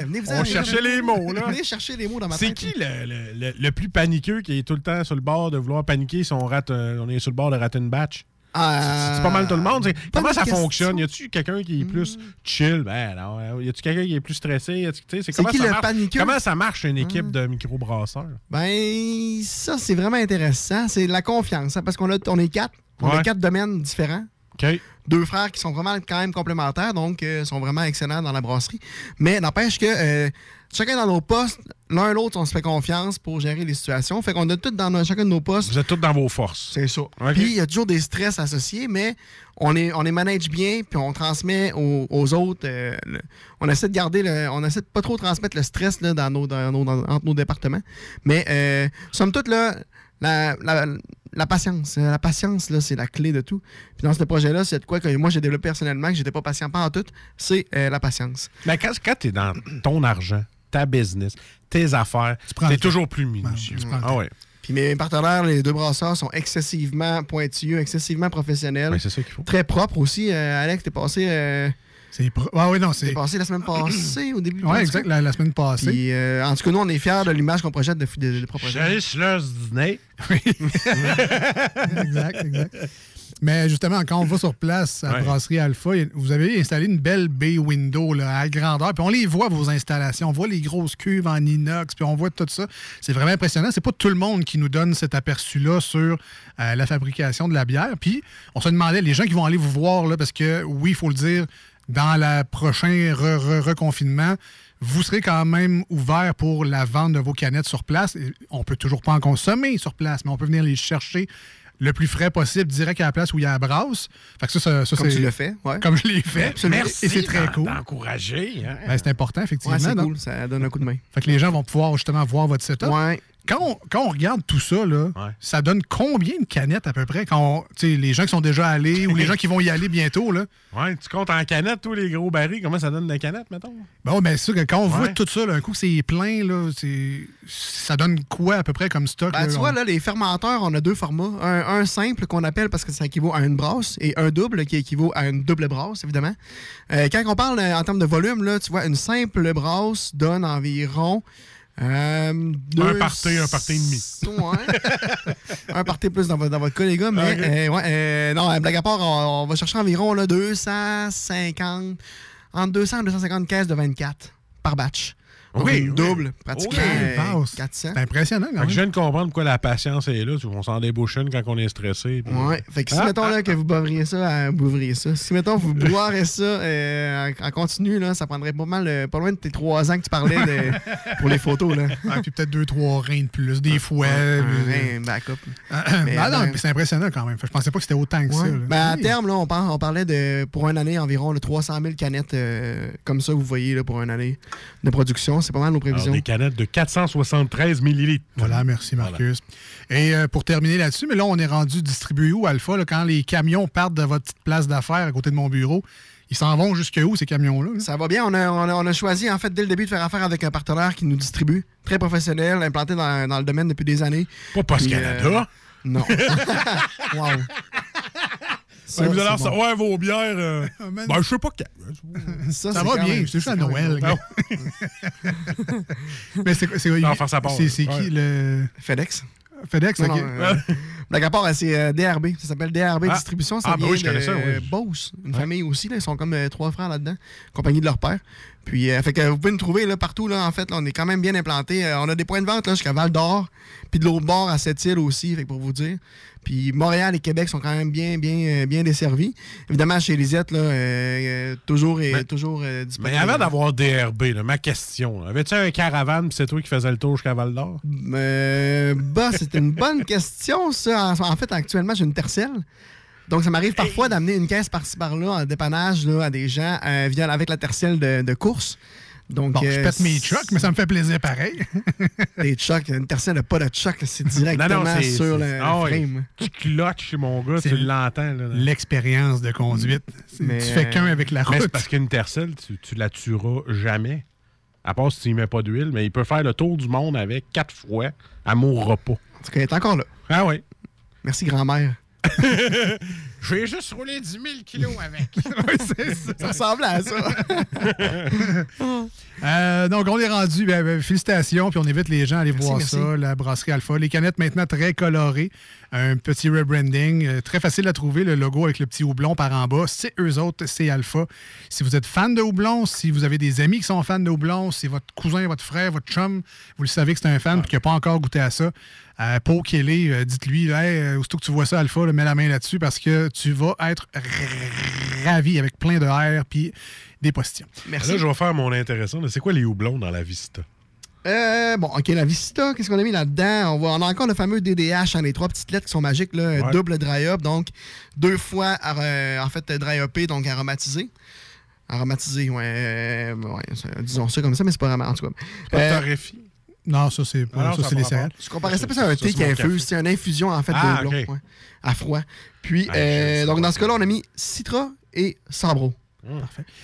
mais- On cherchait les mots, là. Venez chercher les mots dans ma C'est tête. qui le, le- le- le plus paniqueux qui est tout le temps sur le bord de vouloir paniquer si on rate, euh, on est sur le bord de rater une batch? Ah, C'est pas mal tout le monde. Comment ça question. fonctionne? Y a-tu quelqu'un qui est plus chill? Ben non. Y a-tu quelqu'un qui est plus stressé? C'est comment, qui ça le marche? paniqueux? comment ça marche une équipe de microbrasseurs? Ben, ça, c'est vraiment intéressant. C'est la confiance, hein, parce qu'on a- on est quatre. On Ouais. a quatre domaines différents. OK. Deux frères qui sont vraiment quand même complémentaires, donc euh, sont vraiment excellents dans la brasserie. Mais n'empêche que euh, chacun dans nos postes, l'un l'autre, on se fait confiance pour gérer les situations. Fait qu'on a tous dans nos- chacun de nos postes. Vous êtes tous dans vos forces. C'est ça. Puis il y a toujours des stress associés, mais on est, on les manage bien, puis on transmet aux, aux autres. euh, le- on essaie de garder le, on essaie de pas trop transmettre le stress là, dans nos, dans nos- dans- entre nos départements. Mais euh, somme toute, là, la, la, la patience. euh, La patience, là, c'est la clé de tout. Puis dans ce projet-là, c'est de quoi que moi j'ai développé personnellement, que j'étais pas patient pas en tout, c'est euh, la patience. Mais quand, quand tu es dans ton argent, ta business, tes affaires, tu es toujours plus minutieux. ah ouais. Puis mes partenaires, les deux brasseurs, sont excessivement pointilleux, excessivement professionnels. Ben, c'est ça qu'il faut. Très propres aussi. Euh, Alex, t'es passé. euh, C'est pro- ah oui, non, c'est. Passé la semaine passée, au début. Ouais, exact, la, la semaine passée. Puis, euh, en tout cas, nous, on est fiers de l'image qu'on projette de, de, de propriétaire. J'ai sur le dîner. exact, exact. Mais justement, quand on va sur place à Ouais. Brasserie Alpha, vous avez installé une belle bay window là, à grandeur. Puis on les voit, vos installations. On voit les grosses cuves en inox, puis on voit tout ça. C'est vraiment impressionnant. C'est pas tout le monde qui nous donne cet aperçu-là sur euh, la fabrication de la bière. Puis on se demandait, les gens qui vont aller vous voir, là, parce que oui, il faut le dire, dans le prochain re- re- reconfinement, vous serez quand même ouvert pour la vente de vos canettes sur place. On peut toujours pas en consommer sur place, mais on peut venir les chercher le plus frais possible, direct à la place où il y a la brasse. Fait que ça, ça, ça, Comme tu l'as fait, ouais. Comme je l'ai fait. Absolument. Et c'est très cool. d'encourager. Hein? Ben, c'est important, effectivement. Ouais, c'est cool, ça donne un coup de main. Fait que les gens vont pouvoir justement voir votre setup. Ouais. Quand on, quand on regarde tout ça, là, ça donne combien de canettes à peu près quand on- les gens qui sont déjà allés ou les gens qui vont y aller bientôt? Là? Ouais, tu comptes en canette, tous les gros barils, comment ça donne de canettes, mettons? Bon, ben, c'est sûr que quand on voit tout ça, là, un coup, c'est plein, là, c'est- ça donne quoi à peu près comme stock? Ben, là, tu on- vois, là, les fermenteurs, on a deux formats. Un, un simple qu'on appelle parce que ça équivaut à une brasse et un double qui équivaut à une double brasse, évidemment. Euh, quand on parle euh, en termes de volume, là, tu vois, une simple brasse donne environ. Euh, deux- party, un party et demi. Ouais. un party plus dans votre, dans votre cas, les gars. Mais Ok. euh, ouais, euh, non, euh, blague à part, on, on va chercher environ là, 250, entre 200 et 250 caisses de 24 par batch. Donc, Oui, une oui. double, pratiquement Ok, euh, vaste. 400. C'est impressionnant, quand Fait que même. je viens de comprendre pourquoi la patience est là. On s'en débouche une quand on est stressé. puis- Ouais, fait que si, Ah, mettons, là, que vous boivriez ça, euh, vous boivriez ça. Si, mettons, vous boirez ça euh, en, en continu, là, ça prendrait pas mal, euh, pas loin de tes trois ans que tu parlais de- pour les photos, là. Ah, puis peut-être deux, trois reins de plus, des fouets. Un rein, backup. Mais, Ah non, ben- c'est impressionnant quand même. Fait Je pensais pas que c'était autant que ça. Là. Ben, à Oui. terme, là, on, par- on parlait de, pour une année, environ là, 300 000 canettes euh, comme ça, vous voyez, là, pour une année de production. C'est pas mal nos Alors, prévisions. des canettes de 473 millilitres. Voilà, merci Marcus. Et euh, pour terminer là-dessus, mais là, on est rendu distribué où, Alpha, là, quand les camions partent de votre petite place d'affaires à côté de mon bureau, ils s'en vont jusque où, ces camions-là? là? Ça va bien. On a, on a- on a choisi, en fait, dès le début, de faire affaire avec un partenaire qui nous distribue. Très professionnel, implanté dans, dans le domaine depuis des années. Pas Post Puis, Canada. euh, non. wow. Ça, vous allez c'est bon. recevoir vos bières. euh, ben, je sais pas quand. Ça, Ça c'est va bien, c'est juste à Noël. Mais c'est c'est- Non, enfin, ça part, c'est- qui le. FedEx. FedEx, Non, ok. non, euh, blague à part, c'est euh, DRB. Ça s'appelle DRB Ah. Distribution. Ça Ah, ben vient oui, je connais de ça, oui. Beauce, une Ouais. famille aussi. Là, ils sont comme euh, trois frères là-dedans, compagnie de leur père. Puis, euh, fait que vous pouvez nous trouver là, partout. Là, en fait, là, on est quand même bien implanté. Euh, on a des points de vente là, jusqu'à Val d'Or, puis de l'autre bord à Sept-Îles aussi, fait que pour vous dire. Puis Montréal et Québec sont quand même bien, bien, euh, bien desservis. Évidemment, chez Lisette, là, euh, toujours, Mais- toujours disponible. Mais avant d'avoir DRB, là, ma question, avais-tu un caravane puis c'est toi qui faisais le tour jusqu'à Val d'Or? Euh, bah, c'est une bonne question, ça. En, en fait, actuellement, j'ai une tercelle. Donc, ça m'arrive parfois d'amener une caisse par-ci par-là en dépannage là, à des gens euh, via, avec la tercelle de, de course. Donc, Bon, je euh, pète mes trucks, mais ça me fait plaisir pareil. Des chocs, une tercelle n'a pas de choc, c'est directement c'est- sur le c'est- ouais. frame. Tu mon gars, tu l'entends. L'expérience de conduite. C'est- Mais, tu fais qu'un avec la Mais route. parce qu'une tercelle, tu, tu la tueras jamais. À part si tu n'y mets pas d'huile, mais il peut faire le tour du monde avec quatre fois. Elle mourra pas. En tout cas, elle est encore là. Ah oui. Merci, grand-mère. Je vais juste rouler 10 000 kilos avec. Ça ressemble à ça. Euh, donc, on est rendu. ben, ben, félicitations, puis on invite les gens à aller Merci, voir merci. ça, la brasserie Alpha. Les canettes maintenant très colorées, un petit rebranding, euh, très facile à trouver, le logo avec le petit houblon par en bas. C'est eux autres, c'est Alpha. Si vous êtes fan de houblon, si vous avez des amis qui sont fans de houblon, si votre cousin, votre frère, votre chum, vous le savez que c'est un fan et qu'il n'a pas encore goûté à ça, euh, Paul Kelly, euh, dites-lui, hey, euh, aussitôt que tu vois ça, Alpha, là, mets la main là-dessus parce que tu vas être ravi avec plein de air puis des postillons. Merci. Là, je vais faire mon intéressant. C'est quoi les houblons dans la Vista? Euh, bon, OK, la Vista, qu'est-ce qu'on a mis là-dedans? On, va- on a encore le fameux DDH, hein, les trois petites lettres qui sont magiques, là, Ouais. double dry-up, donc deux fois, euh, en fait, dry-upé, donc aromatisé. Aromatisé, ouais, euh, ouais, disons ça comme ça, mais c'est pas vraiment, en tout cas. Euh, torréfié. Non, ça, c'est pas- Ah non, ça, ça c'est les céréales. Je comparais ça à un thé qui infuse. C'est une infusion, en fait, Ah, de houblon, ok. ouais, à froid. Puis, Ah, euh, donc, dans ce cas-là, on a mis Citra et Sabro. Hum.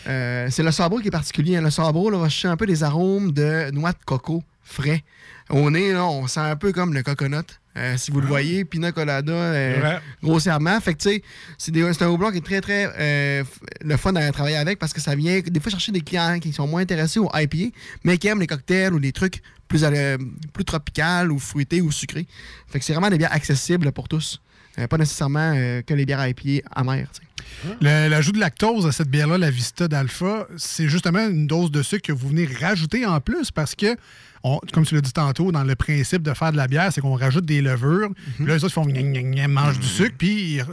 Euh, c'est le sabro qui est particulier. hein. Le sabro là, va chercher un peu des arômes de noix de coco frais. Au nez, là, on sent un peu comme le coconut. Euh, si vous le voyez, pina colada, euh, Ouais. grossièrement. Fait que, tu sais, c'est un houblon qui est très, très euh, le fun à travailler avec parce que ça vient des fois chercher des clients qui sont moins intéressés au IPA, mais qui aiment les cocktails ou les trucs plus, euh, plus tropicales ou fruités ou sucrés. Fait que c'est vraiment des bières accessibles pour tous. Pas nécessairement que les bières IPA amères. tu sais. Le- L'ajout de lactose à cette bière-là, la Vista d'Alpha, c'est justement une dose de sucre que vous venez rajouter en plus parce que, on- comme tu l'as dit tantôt, dans le principe de faire de la bière, c'est qu'on rajoute des levures. Puis Là, les autres, ils font gna, gna, gna, mangent du sucre, puis ils,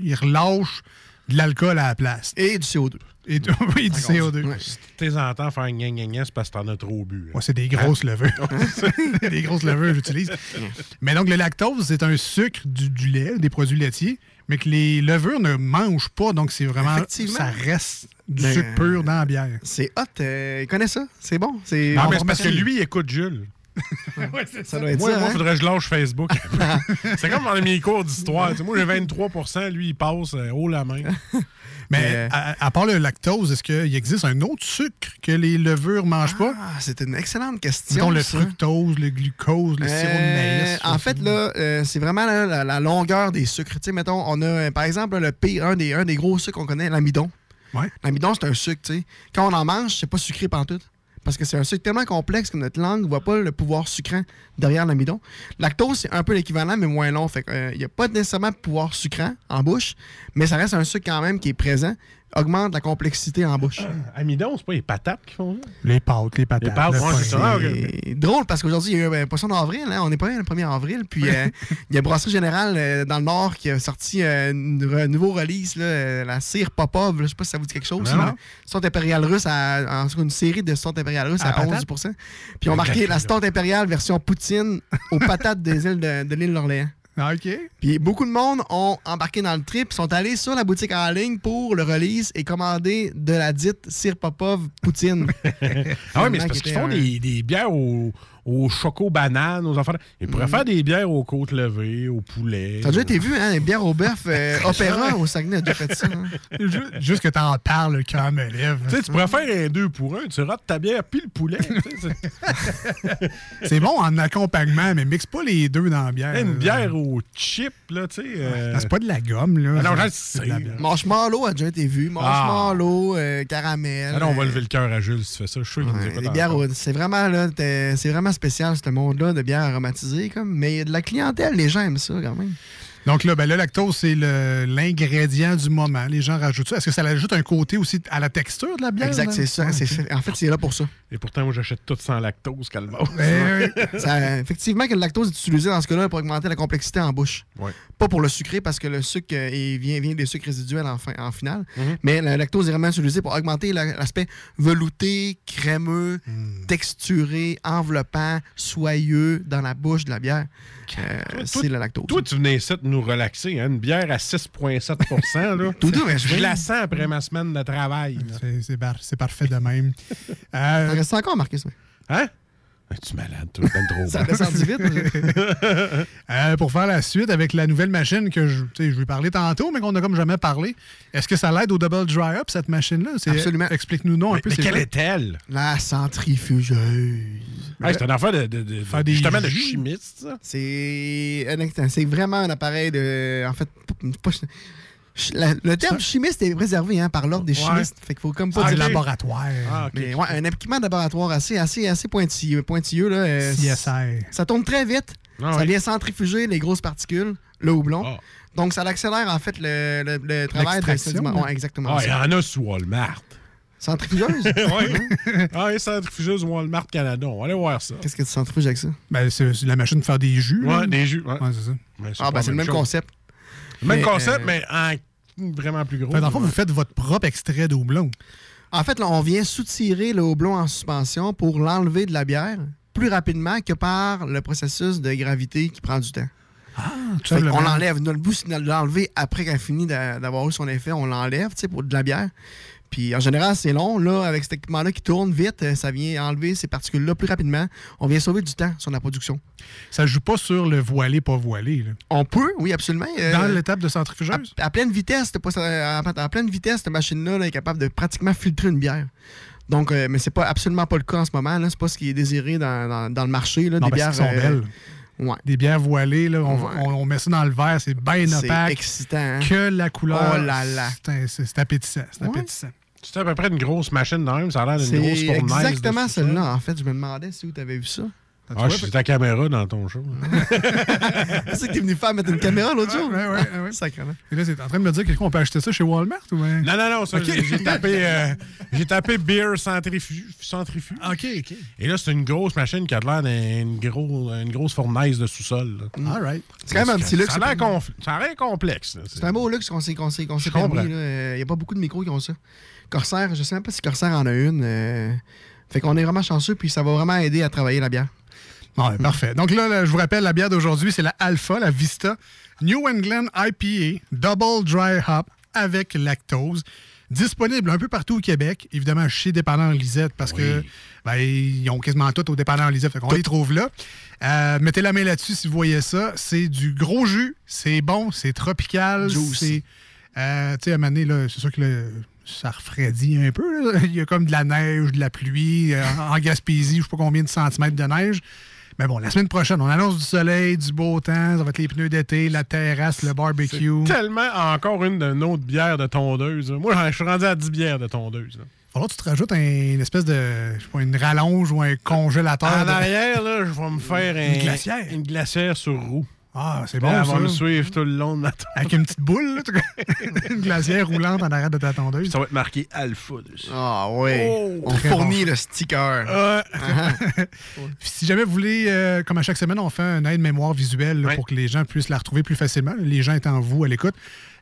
ils- relâchent de l'alcool à la place. Et du CO2. Et du, oui, du CO2. Si t'es entends faire gna gna gna, c'est parce que t'en as trop bu. hein. Ouais, c'est des grosses levures. des grosses levures, j'utilise. Mais donc, le lactose, c'est un sucre du, du lait, des produits laitiers, mais que les levures ne mangent pas. Donc, c'est vraiment. Ça reste du Mais, sucre pur dans la bière. C'est hot. euh, il connaît ça? C'est bon? C'est Non, on mais c'est parce que lui, il écoute Jules. ça doit être Moi, ça. moi, hein? faudrait que je lâche Facebook. c'est comme dans mes cours d'histoire. Moi, j'ai 23% lui, il passe euh, haut la main. Mais à, à part le lactose, est-ce qu'il existe un autre sucre que les levures ne mangent pas? Ah, c'est une excellente question. Mettons le ça. fructose, le glucose, le sirop de Euh, maïs. en fait, là, euh, c'est vraiment là, la, la longueur des sucres. Mettons, on a, euh, par exemple, le pire, un des, un des gros sucres qu'on connaît, l'amidon. L'amidon, c'est un sucre, tu sais. Quand on en mange, c'est pas sucré pantoute. Parce que c'est un sucre tellement complexe que notre langue ne voit pas le pouvoir sucrant derrière l'amidon. Lactose, c'est un peu l'équivalent, mais moins long. Fait qu'il n'y a pas nécessairement de pouvoir sucrant en bouche, mais ça reste un sucre quand même qui est présent, augmente la complexité en bouche. Amidon, c'est pas les patates qui font ça? Les pâtes, les patates. Les pâtes, ouais, c'est ça. Ah, drôle parce qu'aujourd'hui, il y a eu un poisson d'avril. Hein? On n'est pas le 1er avril. Puis euh, il y a Brasserie Générale euh, dans le Nord qui a sorti euh, une re- nouveau release, là, euh, la cire Popov. Je sais pas si ça vous dit quelque chose. Non. là. Stonte impériale russe, à, en tout cas, une série de Stonte impériale russe À à, la 11% Puis ils ont marqué la. Stonte impériale version Poutine aux patates des îles de, de l'île d'Orléans. Ah, OK. Puis beaucoup de monde ont embarqué dans le trip, sont allés sur la boutique en ligne pour le release et commander de la dite cire Popov Poutine. Ah oui, mais c'est parce qui qu'ils font un- des, des bières au, au choco-banane, aux enfants. Ils pourraient faire des bières aux côtes levées, au poulet. A déjà été vu, hein, les bières au bœuf. euh, Opéra au Saguenay? A déjà fait ça. hein? Ju- Juste que t'en parles, le cœur me lève. Tu sais, tu pourrais faire un deux pour un. Tu rates ta bière puis le poulet. c'est- bon en accompagnement, mais mixe pas les deux dans la bière. une là. bière au chip, là, tu sais. euh, Ah, C'est pas de la gomme, là. Ah non, C'est. Marshmallow a déjà été vu. Marshmallow, euh, caramel. Ah non, on va euh, lever le cœur à Jules si tu fais ça. Je suis sûr qu'il nous c'est vraiment là, c'est vraiment spécial ce monde-là de bières aromatisées comme. Mais il y a de la clientèle, les gens aiment ça quand même. Donc là, ben, le lactose, c'est le- l'ingrédient du moment. Les gens rajoutent ça. Est-ce que ça ajoute un côté aussi à la texture de la bière? exact, c'est ça. Ouais, En fait, c'est là pour ça. Et pourtant, moi, j'achète tout sans lactose, calme Ben oui. Ça, effectivement, que le lactose est utilisé dans ce cas-là pour augmenter la complexité en bouche. Ouais. Pas pour le sucré, parce que le sucre euh, il vient, vient des sucres résiduels en, fin- en finale. Mhm. Mais le lactose est vraiment utilisé pour augmenter la- l'aspect velouté, crémeux, Hmm. texturé, enveloppant, soyeux dans la bouche de la bière. Euh, c'est le lactose. Toi, tu venais ici de nous relaxer. Hein? Une bière à 6,7 là. Tout doux, mais je Je vais- la sens après ma semaine de travail. C'est- C'est par- c'est parfait de même. Euh, Ça reste encore, Marcus. oui. Hein? Es-tu malade, toi? Ben trop Ça a descendu vite. Euh, pour faire la suite avec la nouvelle machine que je, tu sais, je lui parlais tantôt, mais qu'on n'a comme jamais parlé, est-ce que ça l'aide au double dry up, cette machine-là? Absolument. Explique-nous non un Mais, peu. mais quelle est-elle? La centrifugeuse. Hey, c'est une affaire de, de- de- des justement de chimiste, ça. C'est un vraiment un appareil de. En fait, pas- la- le terme chimiste est préservé hein, par l'ordre des Ouais. chimistes. Fait qu'il faut comme pas Ah, dire. laboratoire. Ah. Mais ouais, un équipement de laboratoire assez, assez, assez pointilleux. pointilleux là, euh. Ça tourne très vite. Ah, ça ouais. vient centrifuger les grosses particules, le houblon. Ah. Donc, ça accélère en fait le, le- le travail de sédiment. Ouais, exactement. Ah, il y en a sur Walmart. Centrifugeuse? oui. Ah, centrifugeuse Walmart Canada. On va aller voir ça. Qu'est-ce que tu centrifuges avec ça? Ben, c'est la machine de faire des jus. Ouais, des jus. Ouais. Ouais, c'est ça. Ah, ben c'est le même chose. concept. Même Mais, concept, euh, mais en vraiment plus gros. Fait, dans le fond, vous faites votre propre extrait de houblon. En fait, là, on vient soutirer le houblon en suspension pour l'enlever de la bière plus rapidement que par le processus de gravité qui prend du temps. Tout Fait qu'on simplement. l'enlève. Notre but, c'est de l'enlever après qu'elle finit d'a- d'avoir eu son effet. On l'enlève, tu sais, pour de la bière. Puis en général, c'est long. Là, avec cet équipement-là qui tourne vite, euh, ça vient enlever ces particules-là plus rapidement. On vient sauver du temps sur la production. Ça joue pas sur le voilé, pas voilé. là. On peut, oui, absolument. Euh, Dans l'étape de centrifugeuse? à, à pleine vitesse, à, à pleine vitesse, cette machine-là là, est capable de pratiquement filtrer une bière. Donc, euh, mais c'est pas absolument pas le cas en ce moment. C'est pas ce qui est désiré dans, dans- dans le marché. Là, Non, des bières sont euh, belles. Ouais. Des bières voilées, là, on, Ouais. on- on met ça dans le verre, c'est bien C'est opaque. excitant. hein? Que la couleur. Oh là là. C'est C'est c'est appétissant. C'est Ouais. appétissant. C'est à peu près une grosse machine dans même. Ça a l'air d'une grosse fournaise. exactement de celle-là. En fait, je me demandais si tu avais vu ça. Ah, je suis ta caméra dans ton show. c'est que t'es venu faire mettre une caméra l'autre jour. Ouais, ouais, ouais. Sacrément. Et là, c'est en train de me dire qu'on peut acheter ça chez Walmart ou bien? Non, non, non, ça, Ok. j'ai- tapé, euh, j'ai tapé beer centrifuge. centrifuge. OK, OK. Et là, c'est une grosse machine qui a l'air d'une gros, une grosse fournaise de sous-sol. là. All right. C'est quand même un petit luxe. Ça a l'air conf- ça complexe. C'est un beau luxe qu'on s'est qu'on s'est- qu'on. Il n'y a pas beaucoup de micros qui ont ça. Corsair, je sais même pas si Corsair en a une. euh, Fait qu'on est vraiment chanceux, puis ça va vraiment aider à travailler la bière. Ouais, Parfait. Donc là, là, je vous rappelle, la bière d'aujourd'hui, c'est la Alpha, la Vista New England IPA Double Dry Hop avec lactose. Disponible un peu partout au Québec, évidemment chez Dépanneur Lisette, parce que ben, ils ont quasiment tout au Dépanneur Lisette, fait qu'on les trouve là. Euh, mettez la main là-dessus si vous voyez ça. C'est du gros jus, c'est bon, c'est tropical, c'est... euh, tu sais, à un moment donné, là, c'est sûr que le- ça refroidit un peu. là. Il y a comme de la neige, de la pluie. euh, en Gaspésie, je sais pas combien de centimètres de neige. Mais bon, la semaine prochaine, on annonce du soleil, du beau temps, ça va être les pneus d'été, la terrasse, le barbecue. Tellement encore une d'une autre bière de tondeuse. Moi, je suis rendu à 10 bières de tondeuse. là. Alors, tu te rajoutes un- une espèce de, je sais pas, une rallonge ou un congélateur. En de- arrière, là, je vais me faire un- Une glacière. une glacière sur roue. Ah, c'est bon, Elle va me suivre tout le long de ma Avec une petite boule, là, une glacière roulante en arrière de ta tondeuse. Ça va être marqué Alpha dessus. Ah oui. Oh, on fournit bon. le sticker. Ouais. Puis si jamais vous voulez, euh, comme à chaque semaine, on fait un aide-mémoire visuelle là, Ouais. pour que les gens puissent la retrouver plus facilement, les gens étant vous à l'écoute.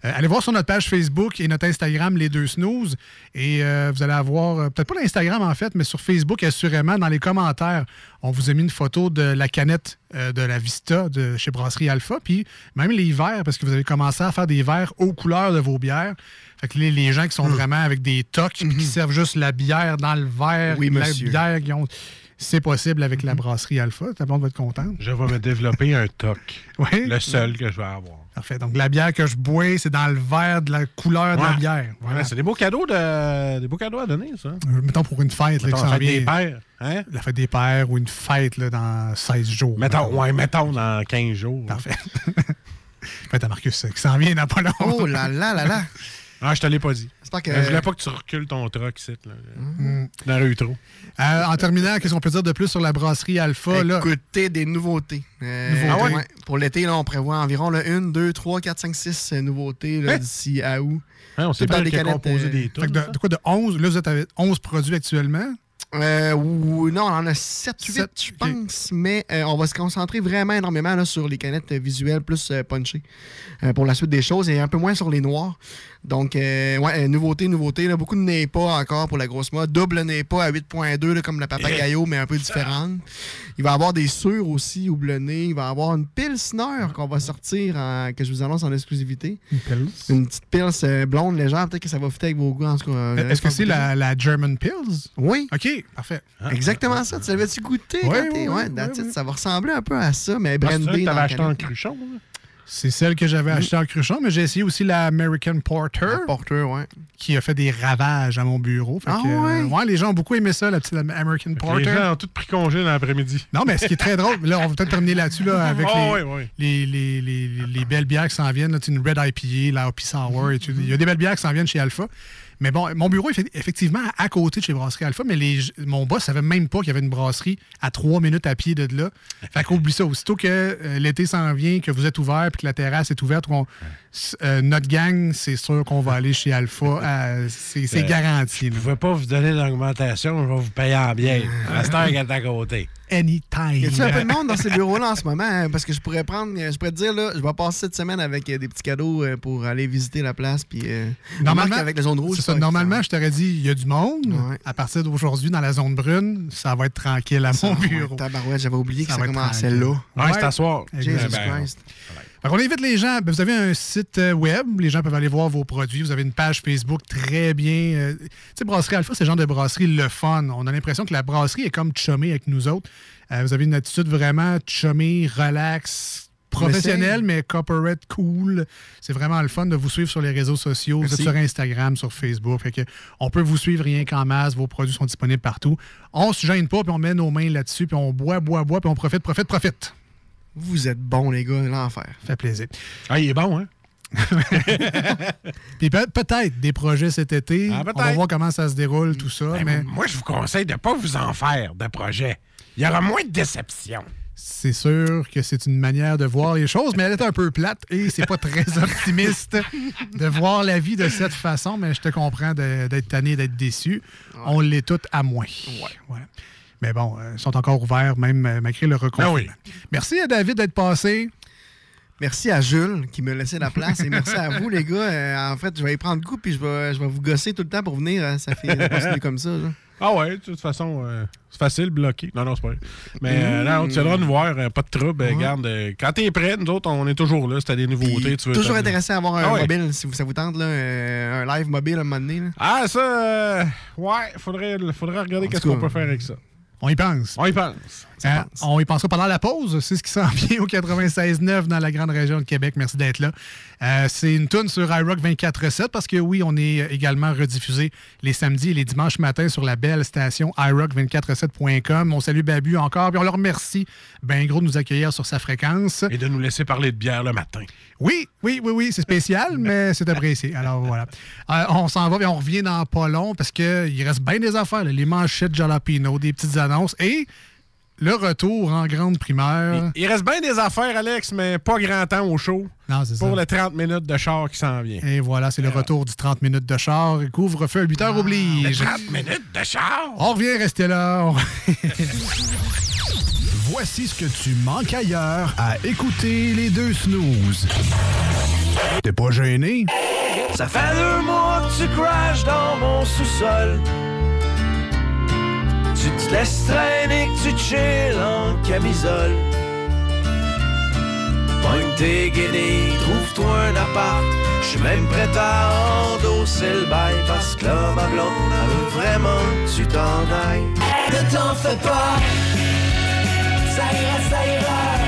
Euh, allez voir sur notre page Facebook et notre Instagram, les deux snooze. Et euh, vous allez avoir, euh, peut-être pas l'Instagram en fait, mais sur Facebook, assurément, dans les commentaires, on vous a mis une photo de la canette euh, de la Vista de chez Brasserie Alpha. Puis même les verres, parce que vous avez commencé à faire des verres aux couleurs de vos bières. Fait que les, les gens qui sont vraiment avec des tocs puis qui servent juste la bière dans le verre, Oui, la monsieur. bière qui ont. C'est possible avec la brasserie Alpha. Ta blonde va être contente. Je vais me développer un toc. Oui. Le seul que je vais avoir. Parfait. Donc, la bière que je bois, c'est dans le verre de la couleur de la bière. Voilà. Ouais, c'est des beaux cadeaux de, des beaux cadeaux à donner, ça. Euh, Mettons pour une fête. Mettons, la fête des pères. Hein? La fête des pères ou une fête là, dans 16 jours. Mettons, ouais, mettons dans 15 jours. Parfait. fête à Marcus euh, qui s'en vient dans pas longtemps. Oh là là là là. Ah, je te l'ai pas dit. Que. Je voulais pas que tu recules ton truck ici, là. Mm. Dans la rue trop. Euh, en terminant, qu'est-ce qu'on peut dire de plus sur la brasserie Alpha? Là? Écoutez, des nouveautés. Euh, Nouveautés. ah ouais? Pour l'été, là, on prévoit environ 1, 2, 3, 4, 5, 6 nouveautés là, Hein? d'ici à août. Hein, on dans pas des qui a canettes, composé euh, des que de, de quoi de 11? Là, vous êtes avec 11 produits actuellement? Euh, ou- non, on en a 7, 8, Sept, je ok. pense, mais euh, on va se concentrer vraiment énormément là, sur les canettes euh, visuelles plus euh, punchées euh, pour la suite des choses et un peu moins sur les noirs. Donc, euh, ouais, euh, nouveauté, nouveauté. Là, beaucoup de NEPA encore pour la grosse mode. Double NEPA à 8.2 là, comme la Papagayo, mais un peu différente. Il va y avoir des sûrs aussi houblonnés. Il va y avoir une Pilsner qu'on va sortir, en- que je vous annonce en exclusivité. Une pils? Une petite Pils euh, blonde légère. Peut-être que ça va fitter avec vos goûts. Est-ce que c'est la, la German Pills? Oui. OK, parfait. Exactement ça. Tu l'avais-tu goûté? T'es- ouais. Ça va ressembler un peu à ça, mais Ah, brandé que dans t'avais la acheté en cruchon, là? C'est celle que j'avais achetée en cruchon, mais j'ai essayé aussi la American Porter. La Porter, ouais. qui a fait des ravages à mon bureau. Fait Ah que, euh, ouais? les gens ont beaucoup aimé ça, la petite American Les Porter. gens ont tous pris congé dans l'après-midi. Non, mais ce qui est très drôle, là, on va peut-être terminer là-dessus là, avec Oh, les, oui, oui. Les, les- les- les- les belles bières qui s'en viennent. là, une Red IPA, la Hoppy Sour. et tout. Il y a des belles bières qui s'en viennent chez Alpha. Mais bon, mon bureau est effectivement à côté de chez Brasserie Alpha, mais les, mon boss savait même pas qu'il y avait une brasserie à trois minutes à pied de là. Fait qu'oublie ça. Aussitôt que euh, l'été s'en vient, que vous êtes ouvert puis que la terrasse est ouverte, s- euh, notre gang, c'est sûr qu'on va aller chez Alpha. Euh, c'est Euh, garanti. Je ne pouvais pas vous donner l'augmentation, je vais vous payer en bière. À cette heure qu'elle est à côté. Anytime. Y a-tu un peu de monde dans ces bureaux-là en ce moment? hein? Parce que je pourrais prendre, je pourrais te dire, là, je vais passer cette semaine avec euh, des petits cadeaux euh, pour aller visiter la place. Puis, euh, Normalement, avec la zone rouge. ça. Normalement, je t'aurais dit, il y a du monde. Ouais. À partir d'aujourd'hui, dans la zone brune, ça va être tranquille à mon bureau. ouais, tabarouette, j'avais oublié que Ça ça, va être commençait là. Ouais, c'est à soir. Jesus Ben, Christ. Fait qu'on invite les gens. ben, vous avez un site euh, web, les gens peuvent aller voir vos produits. Vous avez une page Facebook très bien. euh, tu sais, Brasserie Alpha, c'est le genre de brasserie le fun. On a l'impression que la brasserie est comme chumée avec nous autres. Euh, vous avez une attitude vraiment chumée, relax, professionnel, mais corporate cool. C'est vraiment le fun de vous suivre sur les réseaux sociaux, vous êtes sur Instagram, sur Facebook. Fait que on peut vous suivre rien qu'en masse, vos produits sont disponibles partout. On se gêne pas, puis on met nos mains là-dessus, puis on boit, boit, boit, puis on profite, profite, profite. Vous êtes bons, les gars, l'enfer. Fait plaisir. Ah, il est bon, hein? Puis peut- peut-être des projets cet été. Ah, on va voir comment ça se déroule, tout ça. Ben, mais Moi, je vous conseille de ne pas vous en faire de projet. Il y aura moins de déception. c'est sûr que c'est une manière de voir les choses, mais elle est un peu plate et c'est pas très optimiste de voir la vie de cette façon, mais je te comprends d'être tanné, d'être déçu. On l'est toutes à moins. Voilà. Mais bon, euh, ils sont encore ouverts, même euh, malgré le reconfinement. oui. Merci à David d'être passé. Merci à Jules qui me laissait la place et merci à vous, les gars. Euh, en fait, je vais y prendre coup puis je vais, je vais vous gosser tout le temps pour venir. euh, Ça fait continuer comme ça. là. Ah ouais, de toute façon, euh, c'est facile, bloqué. Non, non, c'est pas vrai. Mais euh, non, tu viendras nous voir, euh, pas de trouble. euh, Garde, euh, quand t'es prêt, nous autres, on est toujours là. Si t'as des nouveautés, tu veux. Toujours intéressé à avoir un Ah ouais. mobile, si ça vous tente, là, euh, un live mobile à un moment donné. là. Ah, ça, euh, ouais, faudrait, faudrait regarder qu'est-ce qu'on peut faire avec ça. On y pense. On y pense. Hein, on y pensera pendant la pause. C'est ce qui s'en vient au 96.9 dans la grande région de Québec. Merci d'être là. Euh, c'est une tune sur iRock 24.7 parce que oui, on est également rediffusé les samedis et les dimanches matins sur la belle station iRock247.com. On salue Babu encore. Puis on le remercie ben gros de nous accueillir sur sa fréquence. Et de nous laisser parler de bière le matin. Oui, oui, oui, oui, c'est spécial, mais c'est apprécié. Alors voilà. Euh, on s'en va et on revient dans pas long parce qu'il reste bien des affaires. là. Les manchettes Jalapino, des petites annonces et le retour en grande primeur. Il reste bien des affaires, Alex, mais pas grand temps au show. Non, c'est Pour ça. les 30 minutes de char qui s'en vient. Et voilà, c'est le retour du 30 minutes de char. Couvre-feu, 8 heures oblige. 30 minutes de char! On revient, restez là. On- Voici ce que tu manques ailleurs à écouter les deux snooze. T'es pas gêné? Ça fait deux mois que tu crashes dans mon sous-sol. Tu te laisses traîner, que tu chilles en camisole. Pogne tes guenilles, trouve-toi un appart. Je suis même prêt à endosser le bail parce que là, ma blonde, veut vraiment que tu t'en ailles. Ne t'en fais pas, ça ira, ça ira.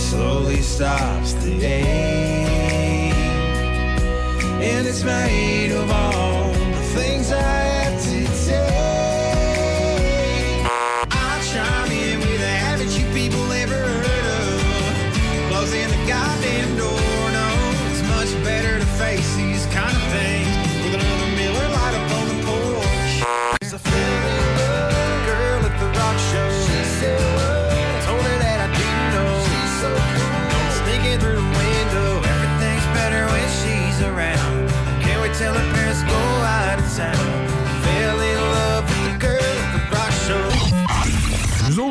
slowly stops the ache. And it's made of all the things I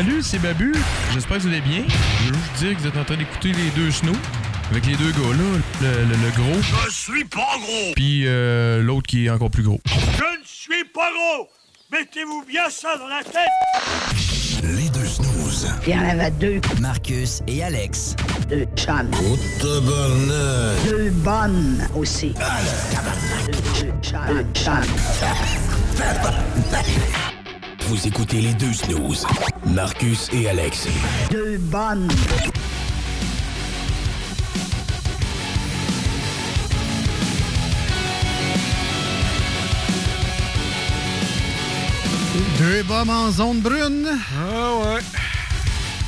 Salut, c'est Babu. J'espère que vous allez bien. Je veux juste dire que vous êtes en train d'écouter les deux snows. Avec les deux gars là, le, le, gros. Je suis pas gros! Puis euh, l'autre qui est encore plus gros. Je ne suis pas gros! Mettez-vous bien ça dans la tête! Les deux snooze. Il y en avait deux. Marcus et Alex. Deux chums. Oh, tabarnak! Deux bonnes aussi. Ah, tabarnak! Deux, deux. Deux. Vous écoutez les deux snooze. Marcus et Alex. Deux bonnes. Deux bombes en zone brune. Ah ouais.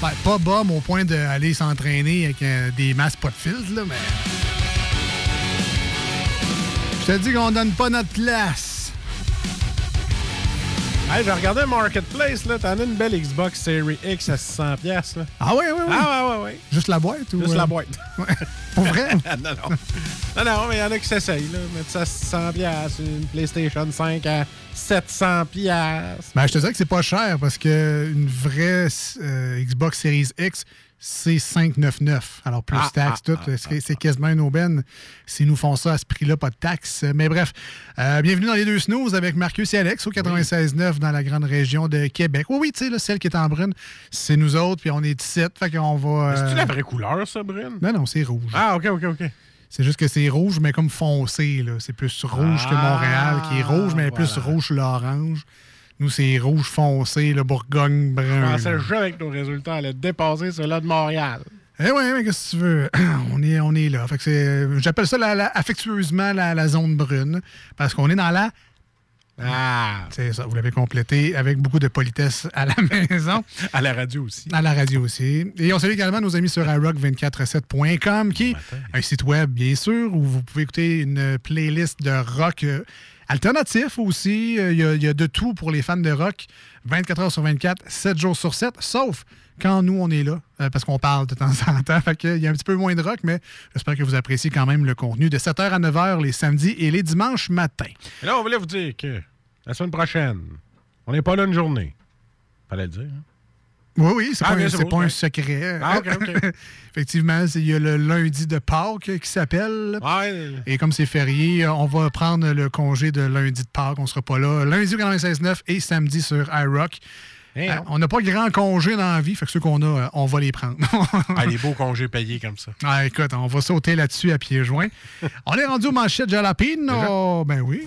Ben, pas bombes au point d'aller s'entraîner avec euh, des masques pas de filtre, là, mais. Je te dis qu'on donne pas notre place. Hey, j'ai regardé Marketplace, là. T'en as une belle Xbox Series X à 600$, piastres, là. Ah oui, oui, oui. Ah ouais, ouais, ouais. Juste la boîte ou. Juste euh, la boîte. Pour vrai? non, non. Non, non, mais il y en a qui s'essayent, là. Mettre ça à 600$, piastres, une PlayStation 5 à 700$. piastres. Ben, je te dirais que c'est pas cher parce que une vraie euh, Xbox Series X, c'est 599. Alors, plus Ah, taxes, ah, tout. c'est c'est quasiment une aubaine s'ils nous font ça à ce prix-là, pas de taxes. Mais bref, euh, bienvenue dans les deux snooze avec Marcus et Alex au 96.9 dans la grande région de Québec. Oui, oui, tu sais, celle qui est en brune, c'est nous autres, puis on est 17. Fait qu'on va. C'est-tu euh, la vraie couleur, ça, Brune? Non, non, c'est rouge. Ah, OK, OK, OK. C'est juste que c'est rouge, mais comme foncé. là. C'est plus rouge que Montréal, qui est rouge, mais plus Ah, rouge l'orange. Nous, c'est rouge foncé, le Bourgogne brun. pensais juste avec nos résultats, elle a dépassé ceux-là de Montréal. Eh oui, mais qu'est-ce que tu veux? on, est, on est là. Fait que c'est- J'appelle ça la- la- affectueusement la, la zone brune, parce qu'on est dans la... Ah! C'est ça, vous l'avez complété avec beaucoup de politesse à la maison. À la radio aussi. À la radio aussi. Et on salue également nos amis sur iRock247.com, qui est un site web, bien sûr, où vous pouvez écouter une playlist de rock euh, alternatif aussi. Euh, Il y, a, de tout pour les fans de rock, 24 heures sur 24, 7 jours sur 7, sauf quand nous, on est là, euh, parce qu'on parle de temps en temps. Il y a un petit peu moins de rock, mais j'espère que vous appréciez quand même le contenu de 7h à 9h les samedis et les dimanches matins. Et là, on voulait vous dire que la semaine prochaine, on n'est pas là une journée. Fallait le dire. hein? Oui, oui, c'est Ah, pas, un- pas secret. Ah. Effectivement, il y a le lundi de Pâques qui s'appelle. Ouais. Et comme c'est férié, on va prendre le congé de lundi de Pâques. On sera pas là. Lundi au 96.9 et samedi sur iRock. Eh Euh, on n'a pas grand congé dans la vie, fait que ceux qu'on a, euh, on va les prendre. Ah, les beaux congés payés comme ça. Ah, écoute, on va sauter là-dessus à pieds joints. on est rendu aux manchettes jalapino. Ben oui.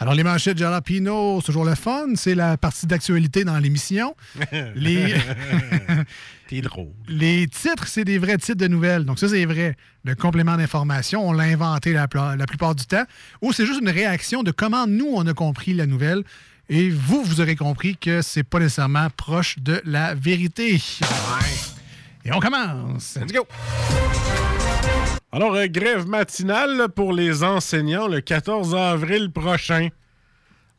Alors, les manchettes jalapino, c'est toujours le fun. C'est la partie d'actualité dans l'émission. Les... T'es drôle. Les titres, c'est des vrais titres de nouvelles. Donc, ça, c'est vrai. Le complément d'information, on l'a inventé la, plupart du temps. Ou c'est juste une réaction de comment nous, on a compris la nouvelle. Et vous, vous aurez compris que c'est pas nécessairement proche de la vérité. Et on commence. Let's go! Alors, euh, grève matinale pour les enseignants le 14 avril prochain.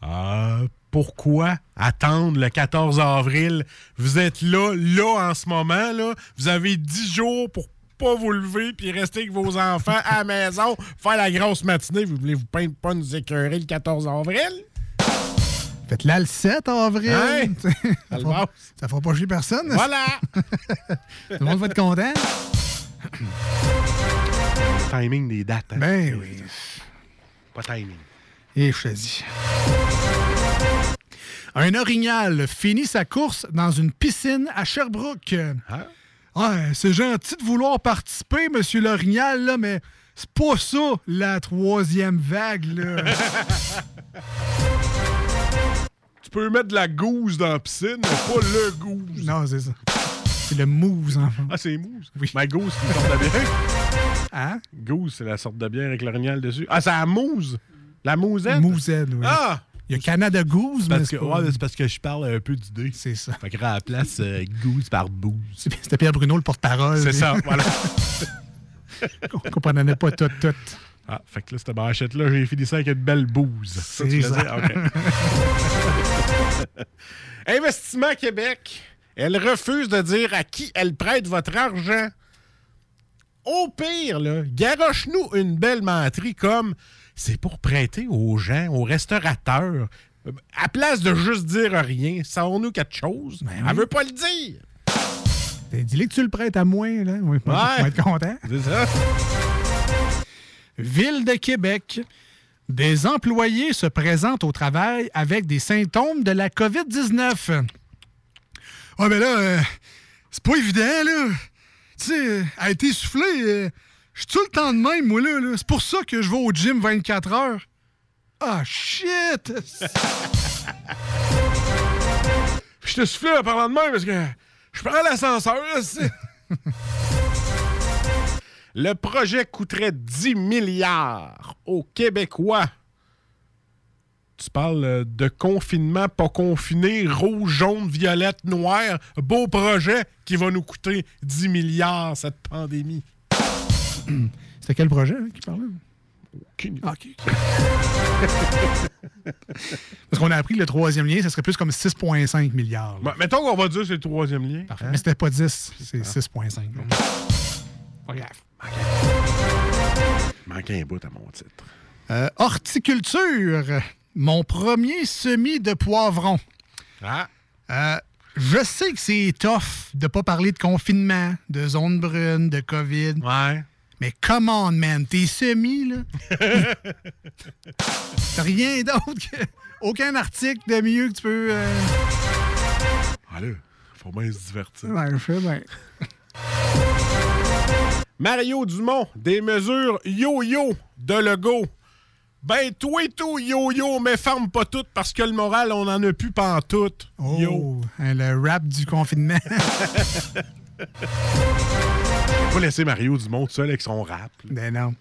Euh, pourquoi attendre le 14 avril? Vous êtes là, là, en ce moment, là. Vous avez 10 jours pour pas vous lever puis rester avec vos enfants à la maison, faire la grosse matinée. Vous voulez vous peindre pas nous écœurer le 14 avril? Faites là le 7 avril. Hein? ça, fera, ça fera pas chier personne. Voilà! Tout le monde va être content. timing des dates. hein. Ben oui. Pas timing. Et je te dis. Un orignal finit sa course dans une piscine à Sherbrooke. Ouais, c'est gentil de vouloir participer, monsieur l'orignal, là, mais c'est pas ça, la troisième vague, là. Tu peux mettre de la gousse dans la piscine, mais pas le gousse. Non, c'est ça. C'est le mousse, enfin. Ah, c'est mousse? Oui. Ma gousse, c'est une sorte de bière. Hein? Gousse, c'est la sorte de bière avec l'orignal dessus. Ah, c'est la mousse. La mousette? Mousette, oui. Ah! Il y a Canada Goose, mais c'est ouais, mais c'est parce que je parle un peu d'idée. C'est ça. Fait que à la place, euh, gousse par bouse. C'était Pierre Bruno, le porte-parole. C'est ça, voilà. On comprenait pas tout, tout. Ah, fait que là, cette manchette-là, j'ai fini ça avec une belle bouse. Ça, C'est ça. OK. Investissement Québec. Elle refuse de dire à qui elle prête votre argent. Au pire, là, garoche-nous une belle menterie comme c'est pour prêter aux gens, aux restaurateurs. Euh, À place de juste dire rien, savons-nous quelque chose? Elle veut pas le dire. Ben, Dis-le que tu le prêtes à moi, là. Oui, on va être content. C'est ça. Ville de Québec. Des employés se présentent au travail avec des symptômes de la COVID-19. Ah, mais là, euh, c'est pas évident, là. Tu sais, euh, a été soufflé. euh, je suis tout le temps de même, moi, là. là. C'est pour ça que je vais au gym 24 heures. Ah, shit! Je te soufflé en parlant de même parce que je prends l'ascenseur. là, Le projet coûterait 10 milliards aux Québécois. Tu parles euh, de confinement, pas confiné, rouge, jaune, violette, noir. Beau projet qui va nous coûter 10 milliards, cette pandémie. C'était quel projet hein, qui parlait? Aucune. Ah. Parce qu'on a appris que le troisième lien, ça serait plus comme 6,5 milliards. mettons qu'on va dire que c'est le troisième lien. Parfait. Hein? Mais c'était pas 10, c'est 6,5. là. Pas grave. Manquait un bout à mon titre. Euh, horticulture. Mon premier semis de poivrons. Ah. Euh, je sais que c'est tough de pas parler de confinement, de zone brune, de COVID. Ouais. Mais come on, man, tes semis, là. Rien d'autre que. Aucun article de mieux que tu peux. euh, Allez, faut bien se divertir. Ouais, je sais bien. Mario Dumont, des mesures yo-yo de Legault. Ben, toi et tout, yo-yo, mais ferme pas tout parce que le moral, on en a plus pantoute. Yo. Oh, hein, le rap du confinement. Faut pas laisser Mario Dumont tout seul avec son rap. là. ben non.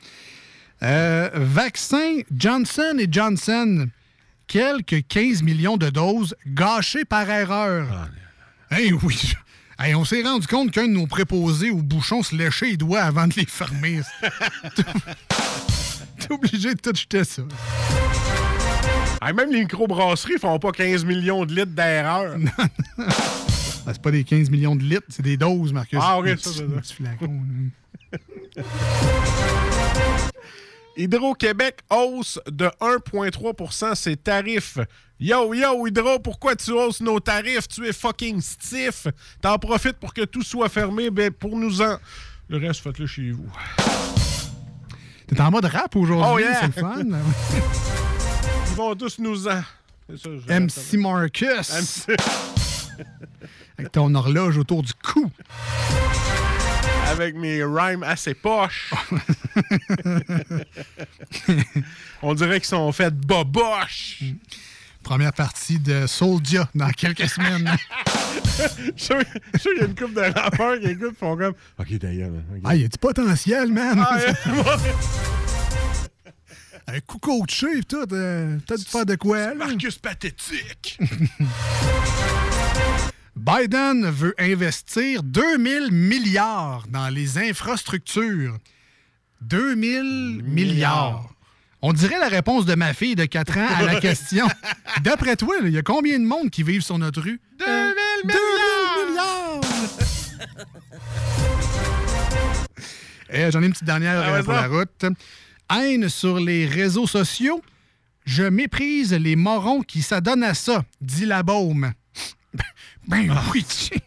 Euh, vaccin Johnson et Johnson. Quelques 15 millions de doses gâchées par erreur. Hey, oui. Hey, on s'est rendu compte qu'un de nos préposés au bouchon se léchait les doigts avant de les fermer. T'es obligé de tout jeter ça. Ah, même les microbrasseries font pas 15 millions de litres d'erreur. Ah, c'est pas des 15 millions de litres, c'est des doses, Marcus. Ah, ok, ça, c'est ça. Hydro-Québec hausse de 1,3% ses tarifs. Yo, yo, Hydro, pourquoi tu hausses nos tarifs? Tu es fucking stiff. T'en profites pour que tout soit fermé, ben pour nous en... Le reste, faites-le chez vous. T'es en mode rap aujourd'hui, Oh, yeah! c'est le fun. Ils vont tous nous en... Ça, MC Marcus. MC. Avec ton horloge autour du cou. Avec mes rhymes assez poches. On dirait qu'ils sont faits boboches. Première partie de Soulja dans quelques semaines. Je suis sûr qu'il y a une couple de rappeurs qui écoutent font comme OK, d'ailleurs. ok. Ah, il y a du potentiel, man? Ah. Un coup coaché tout. euh, Peut-être faire de quoi, là. Marcus pathétique. Biden veut investir 2000 milliards dans les infrastructures. 2000 milliards. On dirait la réponse de ma fille de 4 ans à la question. D'après toi, il y a combien de monde qui vivent sur notre rue? 2000 milliards! Eh, J'en ai une petite dernière Ah, euh, pour la route. Haine sur les réseaux sociaux. Je méprise les morons qui s'adonnent à ça, dit la baume. Ben Ah. oui, tu sais.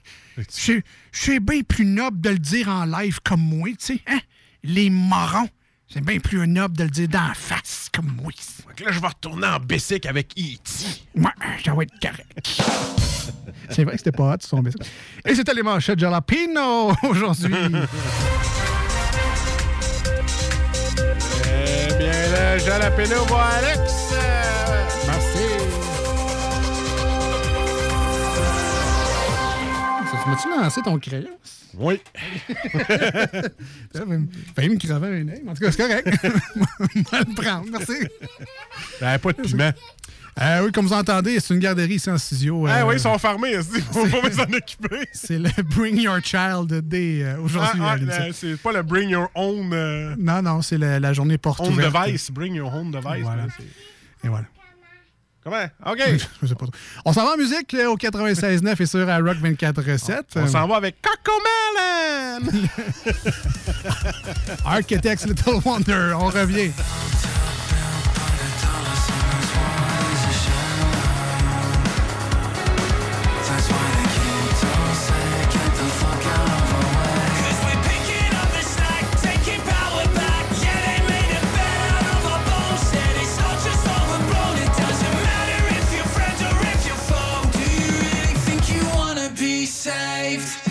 C'est- C'est bien plus noble de le dire en live comme moi, tu sais. Hein? Les morons. C'est bien plus noble de le dire d'en face comme moi. Fait que là, je vais retourner en bicycle avec E.T. Ouais, ça va être correct. C'est vrai que c'était pas hot, son bicycle. Et c'était les manchettes Jalapino aujourd'hui. Eh bien, le jalapeno va Alex. Tu m'as-tu lancé ton crayon? Oui. Va me- crever un œil. En tout cas, c'est correct. On va le prendre. Merci. Ben, pas de piment. Euh, oui, comme vous entendez, c'est une garderie ici en studio. Ah euh, oui, ils sont fermés. Il faut pas s'en occuper. C'est le Bring Your Child Day euh, aujourd'hui. Ah, ah, le- c'est pas le Bring Your Own, euh, Non, non, c'est la, la journée porte ouverte. Device. Bring Your Own Device. Voilà. là, c'est- Et voilà. Comment? OK. Je sais pas trop. On s'en va en musique euh, au 96.9 et sur à Rock 24.7. On s'en va avec Cocomelon. Architects Little Wonder. On revient. saved.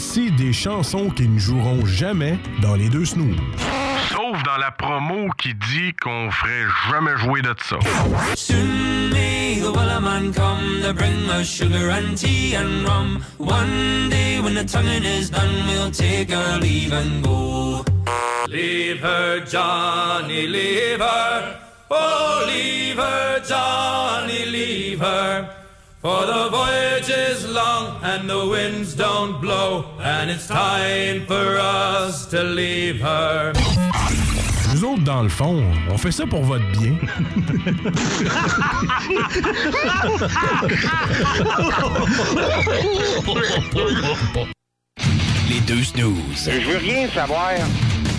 Voici des chansons qui ne joueront jamais dans les deux snooze. Sauf dans la promo qui dit qu'on ferait jamais jouer de ça. Soon may the Wellerman come to bring us sugar and tea and rum. One day when the tonguing is done, we'll take our leave and go. Leave her, Johnny, leave her. Oh, leave her, Johnny, leave her. For the voyage is long and the winds don't blow, and it's time for us to leave her. Nous autres, dans le fond, on fait ça pour votre bien. Les deux snooze. Je veux rien savoir.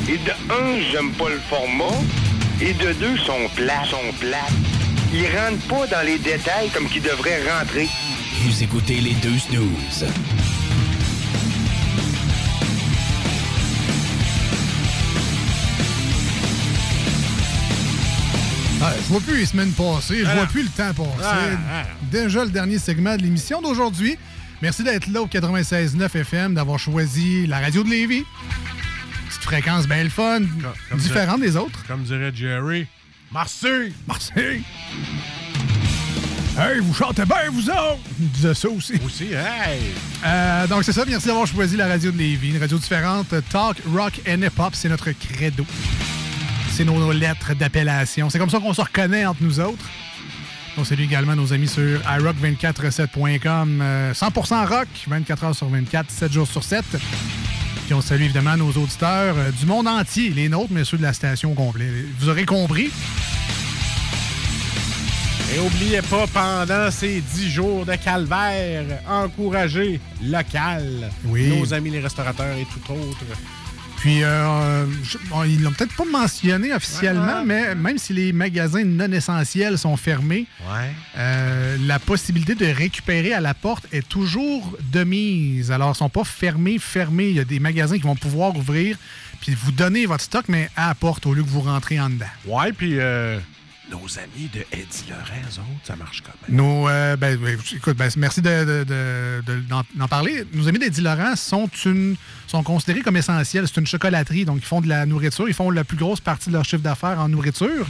Et de un, j'aime pas le format. Et de deux, sont plats, sont plats. Ils rentrent pas dans les détails comme qu'ils devraient rentrer. Vous écoutez les deux snooze. Ah, je vois plus les semaines passées, je Ah vois non. plus le temps passer. Ah, ah. Déjà le dernier segment de l'émission d'aujourd'hui. Merci d'être là au 96.9 FM, d'avoir choisi la radio de Lévis. Petite fréquence bien le fun, comme différente des autres. Comme dirait Jerry. Marseille! Marseille! Hey, vous chantez bien, vous autres! Il disait ça aussi. Aussi, hey! Euh, donc, c'est ça. Merci d'avoir choisi la radio de Lévis. Une radio différente. Talk, rock and hip-hop, c'est notre credo. C'est nos, lettres d'appellation. C'est comme ça qu'on se reconnaît entre nous autres. On salue également nos amis sur iRock247.com. euh, 100% rock, 24 heures sur 24, 7 jours sur 7. Puis on salue évidemment nos auditeurs euh, du monde entier, les nôtres, mais ceux de la station au complet. Vous aurez compris. Et oubliez pas, pendant ces 10 jours de calvaire, encouragez local, Oui. nos amis les restaurateurs et tout autre. Puis, euh, je- bon, ils l'ont peut-être pas mentionné officiellement, mais même si les magasins non essentiels sont fermés, Ouais. euh, la possibilité de récupérer à la porte est toujours de mise. Alors, ils sont pas fermés, fermés. Il y a des magasins qui vont pouvoir ouvrir puis vous donner votre stock, mais à la porte au lieu que vous rentrez en dedans. Ouais, puis euh, nos amis de Eddie autres, ça marche quand même. Nos, euh, ben, écoute, ben, merci de, de- de- de- d'en, d'en parler. Nos amis d'Eddie Laurent sont, une, sont considérés comme essentiels. C'est une chocolaterie, donc ils font de la nourriture. Ils font la plus grosse partie de leur chiffre d'affaires en nourriture.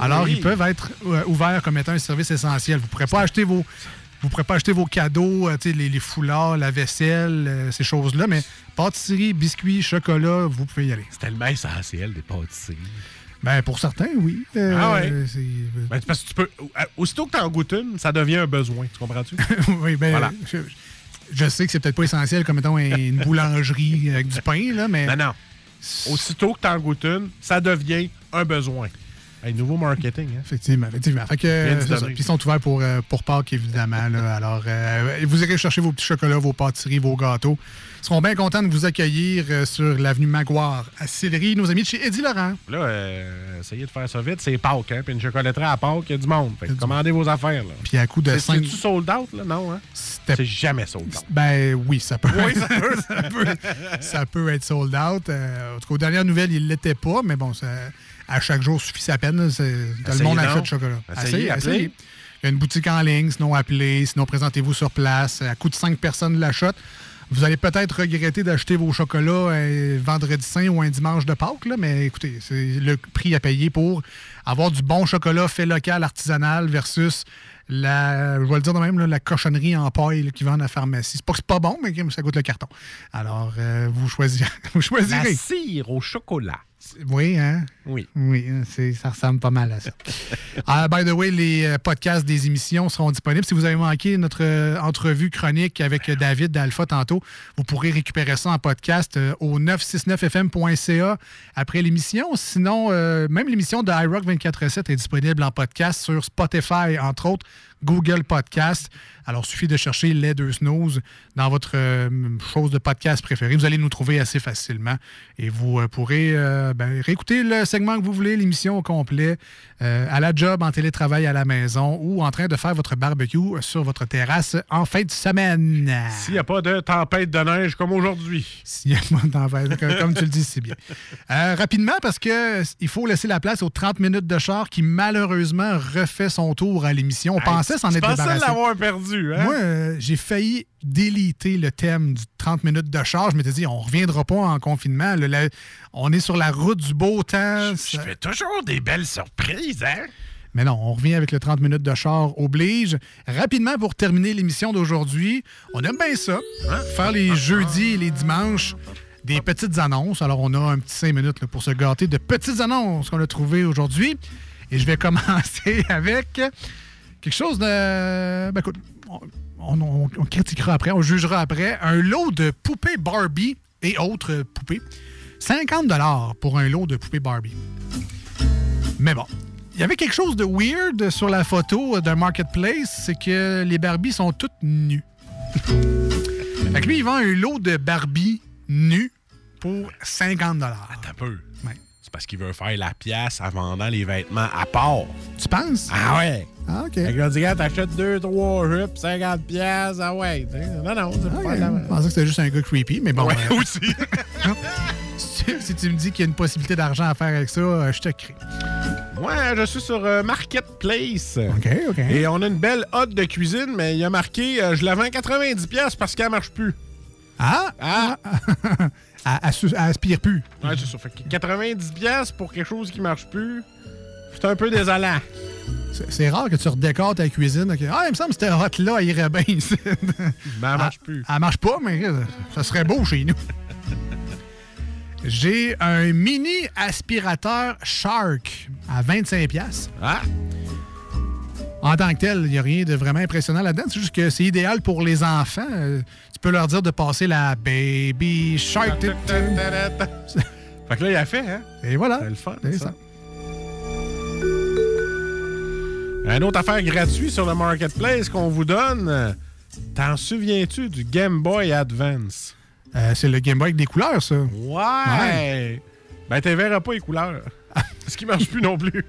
Alors, Oui. ils peuvent être euh, ouverts comme étant un service essentiel. Vous ne pourrez pas acheter vos... Vous pourrez pas acheter vos cadeaux, euh, les, les foulards, la vaisselle, euh, ces choses-là, mais pâtisserie, biscuits, chocolat, vous pouvez y aller. C'est tellement essentiel des pâtisseries. Ben, pour certains, oui. Euh, ah ouais? c'est- Ben, parce que tu peux. euh, Aussitôt que tu en goûtes une, ça devient un besoin. Tu comprends-tu? oui, ben, Voilà. je, je sais que c'est peut-être pas essentiel comme étant une boulangerie avec du pain, là, mais. Non, non. Aussitôt que tu en goûtes une, ça devient un besoin. Nouveau marketing. Hein? Effectivement, effectivement. Fait que, ça. ils sont ouverts pour, euh, pour Pâques, évidemment. là. Alors, euh, vous irez chercher vos petits chocolats, vos pâtisseries, vos gâteaux. Ils seront bien contents de vous accueillir euh, sur l'avenue Maguire à Sillery, nos amis de chez Eddie Laurent. Là, euh, essayez de faire ça vite, c'est Pâques. Hein? Puis une chocolaterie à Pâques, il y a du monde. Fait que commandez vos affaires. Là. Puis à coup de C'est-tu sold out? Là? Non, hein? C'est jamais sold out. Ben oui, ça peut, Oui, ça peut. ça peut, ça peut être sold out. Euh, en tout cas, aux dernières nouvelles, il ne l'était pas, mais bon, ça- à chaque jour suffit sa peine. C'est- Le Essayez monde achète du chocolat. Essayez, appelez. Il y a une boutique en ligne, sinon appelez, sinon présentez-vous sur place. À coût de 5 personnes l'achat. Vous allez peut-être regretter d'acheter vos chocolats un vendredi saint ou un dimanche de Pâques, là, mais écoutez, c'est le prix à payer pour avoir du bon chocolat fait local, artisanal, versus la, je vais le dire de même, là, la cochonnerie en paille là, qui vend à la pharmacie. C'est pas que c'est pas bon, mais ça coûte le carton. Alors, euh, vous, choisirez, vous La choisirez. cire au chocolat. Oui, hein? Oui. Oui, ça ressemble pas mal à ça. Ah, by the way, les euh, podcasts des émissions seront disponibles. Si vous avez manqué notre euh, entrevue chronique avec euh, David d'Alpha tantôt, vous pourrez récupérer ça en podcast euh, au 969fm.ca après l'émission. Sinon, euh, même l'émission de iRock 24.7 est disponible en podcast sur Spotify, entre autres, Google Podcast. Alors, il suffit de chercher les deux snooze dans votre euh, chose de podcast préférée. Vous allez nous trouver assez facilement et vous euh, pourrez euh, ben, réécouter le segment que vous voulez, l'émission au complet, euh, à la job, en télétravail à la maison ou en train de faire votre barbecue sur votre terrasse en fin de semaine. S'il n'y a pas de tempête de neige comme aujourd'hui. S'il y a pas de tempête, comme- comme tu le dis, c'est bien. Euh, rapidement, parce que il faut laisser la place aux 30 minutes de char qui malheureusement refait son tour à l'émission. On pensait s'en être débarrassé. l'avoir perdu, hein? Moi, euh, j'ai failli déliter le thème du 30 minutes de char. Je m'étais dit, on reviendra pas en confinement. Le- la- on est sur la route du beau temps. Je Ça- fais toujours des belles surprises, hein? mais non, on revient avec le 30 minutes de char oblige. Rapidement, pour terminer l'émission d'aujourd'hui, on aime bien ça. Faire les jeudis et les dimanches des petites annonces. Alors, on a un petit 5 minutes là, pour se gâter de petites annonces qu'on a trouvées aujourd'hui. Et je vais commencer avec quelque chose de... Ben, écoute, on, on- critiquera après, on jugera après. Un lot de poupées Barbie et autres poupées. 50 pour un lot de poupées Barbie. Mais bon, il y avait quelque chose de weird sur la photo d'un marketplace, c'est que les Barbies sont toutes nues. fait lui, il vend un lot de Barbie nues pour 50 Attends un peu. C'est parce qu'il veut faire la pièce en vendant les vêtements à part. Tu penses? Ah ouais? Ah, OK. Fait que là, t'achètes 2, 3 jupes, 50 pièces, ah ouais. Non, non, c'est pas Ok, la Je pensais que c'était juste un gars creepy, mais bon. Ouais, euh, aussi. si, si tu me dis qu'il y a une possibilité d'argent à faire avec ça, euh, je te crée. Moi, je suis sur euh, Marketplace. OK, OK. Et on a une belle hotte de cuisine, mais il y a marqué euh, je la vends 90$ pièces parce qu'elle marche plus. Ah! Ah! Elle elle elle aspire plus. Ouais, c'est ça. Fait que 90$ pièces pour quelque chose qui marche plus. C'est un peu désolant. C'est- rare que tu redécores ta cuisine. Ah, il me semble que cette hot-là, elle irait bien ici. Ben, elle marche plus. Elle marche pas, mais euh, ça serait beau chez nous. J'ai un mini aspirateur Shark à 25$. piastres. Ah! En tant que tel, il n'y a rien de vraiment impressionnant là-dedans. C'est juste que c'est idéal pour les enfants. Euh, Tu peux leur dire de passer la Baby Shark. Fait que là, il a fait, hein? Et voilà. C'est le fun, ça. ça. Une autre affaire gratuite sur le Marketplace qu'on vous donne. T'en souviens-tu du Game Boy Advance? Euh, c'est le Game Boy avec des couleurs, ça. Ouais! Ben, tu verras pas les couleurs. Parce qu'il marche plus non plus.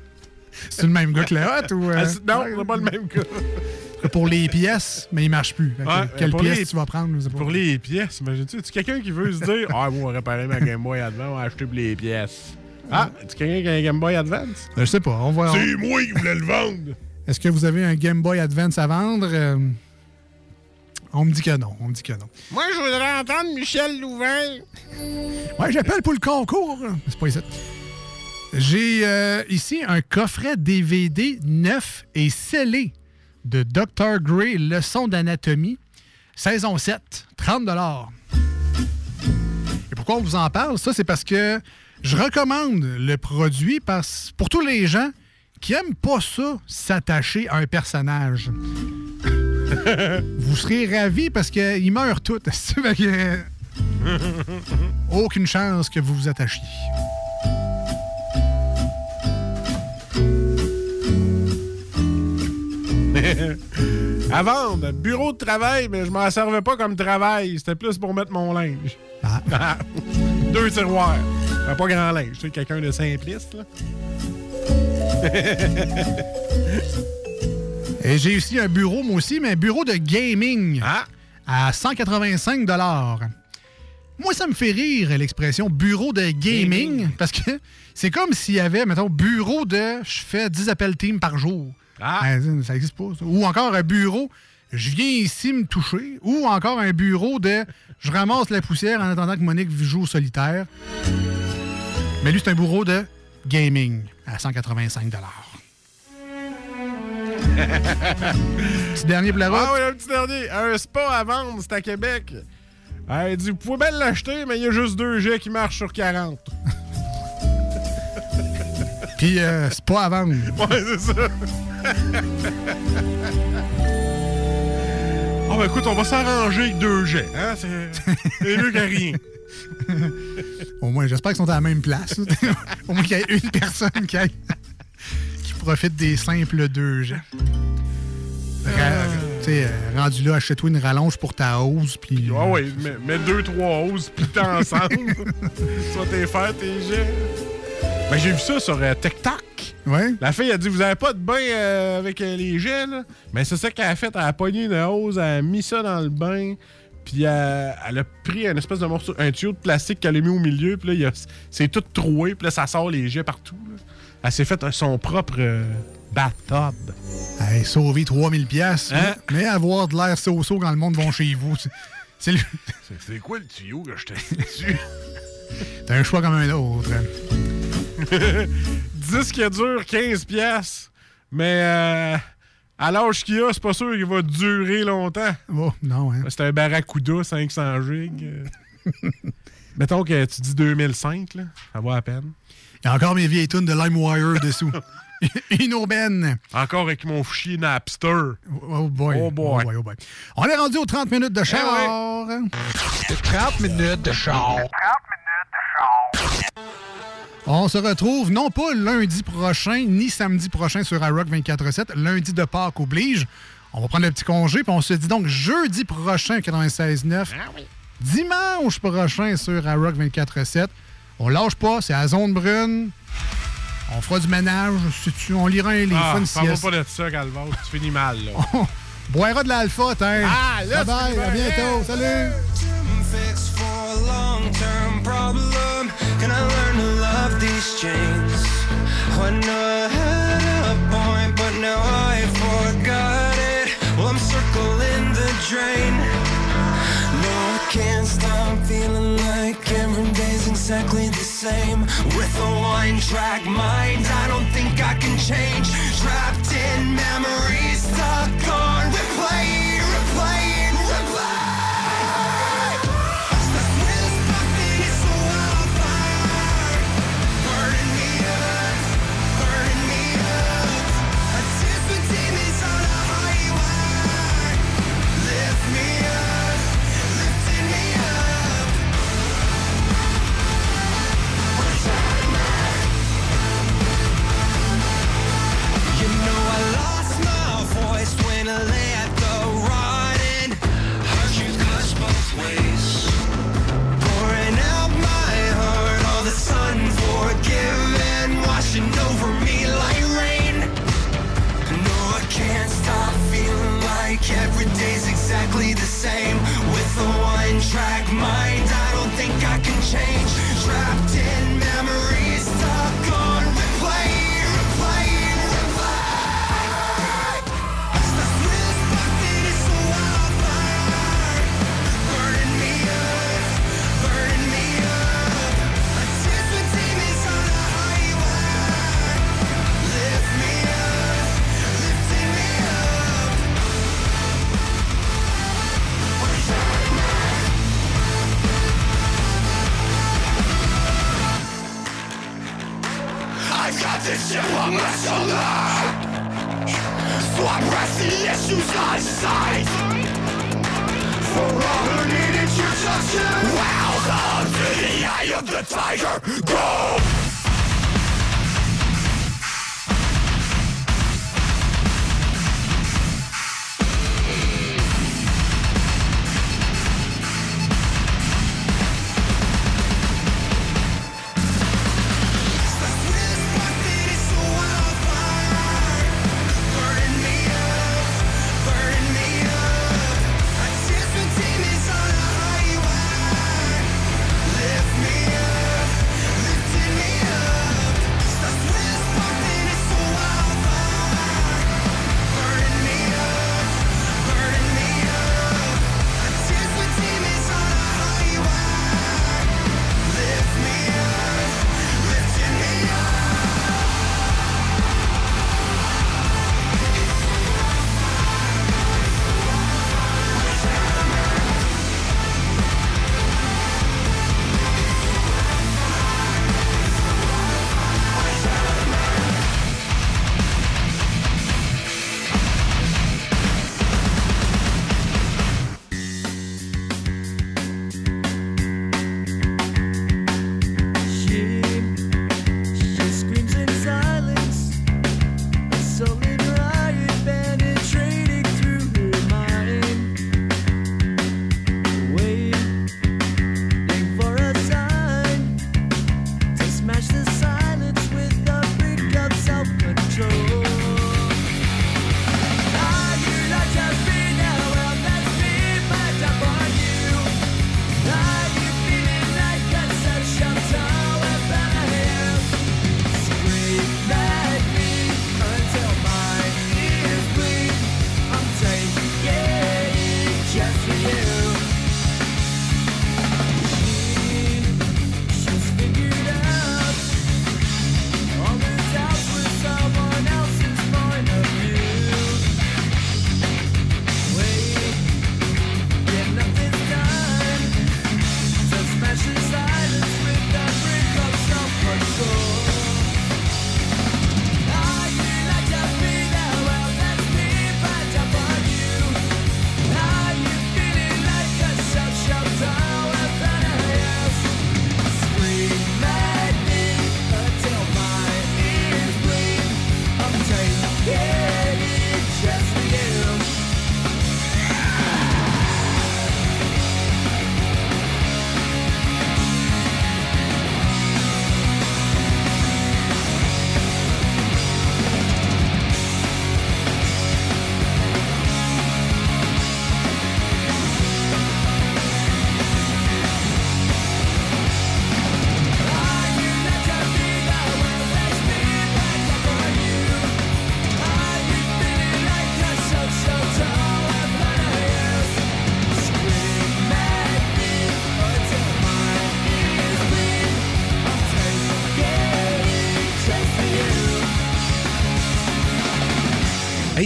C'est le même gars que le hot ou. euh? Ah, non, c'est pas le même gars. Pour les pièces, mais il marche plus. Ouais, quelle pièce les- tu vas prendre? pas. Pour les pièces, imagine-tu? Tu quelqu'un qui veut se dire Ah, moi, on va réparer ma Game Boy Advance, on va acheter pour les pièces. Ah, tu quelqu'un qui a un Game Boy Advance? Je sais pas. On va. C'est moi qui voulais le vendre! Est-ce que vous avez un Game Boy Advance à vendre? Euh, On me dit que non. On me dit que non. Moi, je voudrais entendre Michel Louvain. Ouais, j'appelle pour le concours. C'est pas ici. J'ai euh, ici un coffret DVD neuf et scellé de Dr. Gray, Leçon d'anatomie, saison 7, 30 Et pourquoi on vous en parle? Ça, c'est parce que je recommande le produit parce, pour tous les gens qui aiment pas ça, s'attacher à un personnage. vous serez ravis parce qu'ils meurent tous. Que, aucune chance que vous vous attachiez. à vendre, bureau de travail, mais je m'en servais pas comme travail. C'était plus pour mettre mon linge. Ah. Deux tiroirs. Fait Pas grand linge. Tu sais, quelqu'un de simpliste, là. Et j'ai aussi un bureau, moi aussi, mais un bureau de gaming à 185 Moi, ça me fait rire l'expression bureau de gaming, parce que c'est comme s'il y avait, mettons, bureau de je fais 10 appels team par jour. Ben, ça n'existe pas. ça. Ou encore un bureau, je viens ici me toucher. Ou encore un bureau de je ramasse la poussière en attendant que Monique joue au solitaire. Mais lui, c'est un bureau de gaming à 185 Petit dernier pour la route. Ah oui, un petit dernier. Un spa à vendre, c'est à Québec. Ah, il dit, vous pouvez bien l'acheter, mais il y a juste deux jets qui marchent sur 40. Puis euh, c'est pas à vendre. Ouais, c'est ça. Ah, ben écoute, on va s'arranger avec deux jets. Hein? C'est mieux que rien. Au moins, j'espère qu'ils sont à la même place. Au moins qu'il y ait une personne qui, qui profite des simples deux sais, euh, rendu là, achète-toi une rallonge pour ta hausse. Puis, Ah oui, mets, mets deux, trois hausses, puis t'es ensemble. vas t'es faire tes jets. Ben, j'ai vu ça sur euh, TikTok. Ouais. La fille a dit Vous avez pas de bain euh, avec euh, les jets, là? Mais c'est ça qu'elle a fait. Elle a pogné une hausse, elle a mis ça dans le bain, puis elle a pris un espèce de morceau, un tuyau de plastique qu'elle a mis au milieu, puis là, il a- c'est tout troué, puis là, ça sort les jets partout. là. Elle s'est fait euh, son propre euh, bathtub. Hey, sauver 3000 pièces, Hein? mais avoir de l'air so-so quand le monde va chez vous. c'est- C'est le- C'est quoi le tuyau que je t'ai dessus? T'as un choix comme un autre. Disque qui dure 15 pièces, mais euh, à l'âge qu'il a, c'est pas sûr qu'il va durer longtemps. Oh, non, hein. C'est un Barracuda 500 gigs. Mettons que tu dis 2005, là, ça va à peine. Il y a encore mes vieilles tunes de LimeWire dessous. Une aubaine. Encore avec mon fichier Napster. Oh boy. Oh boy. oh boy. On est rendu aux 30 minutes de char. 30 minutes de char. On se retrouve non pas lundi prochain ni samedi prochain sur iRock 24-7. Lundi de Pâques oblige. On va prendre le petit congé, puis on se dit donc jeudi prochain 96.9. Dimanche prochain sur iRock 24-7. On lâche pas, c'est à zone brune. On fera du ménage. si tu- On lira un livre, Ah, parle pas de ça, Calvas. Tu finis mal, là. Boira de l'alpha, t'es. Ah, là, bye, c'est bye, à bien. bientôt. Salut. fix for a long-term problem? Can I learn to love these chains? I know I had a point, but now I forgot it. Well, I'm circling the drain. No, I can't stop feeling like every day's insane. exactly the same with a one-track mind. I don't think I can change. Trapped in memories, stuck on replay,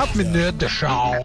ab mit Nerdschau.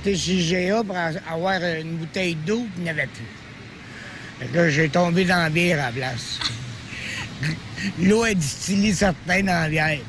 Été chez GA pour avoir une bouteille d'eau, puis il n'y avait plus. J'ai tombé dans la bière à la place. L'eau est distillée certains dans la bière.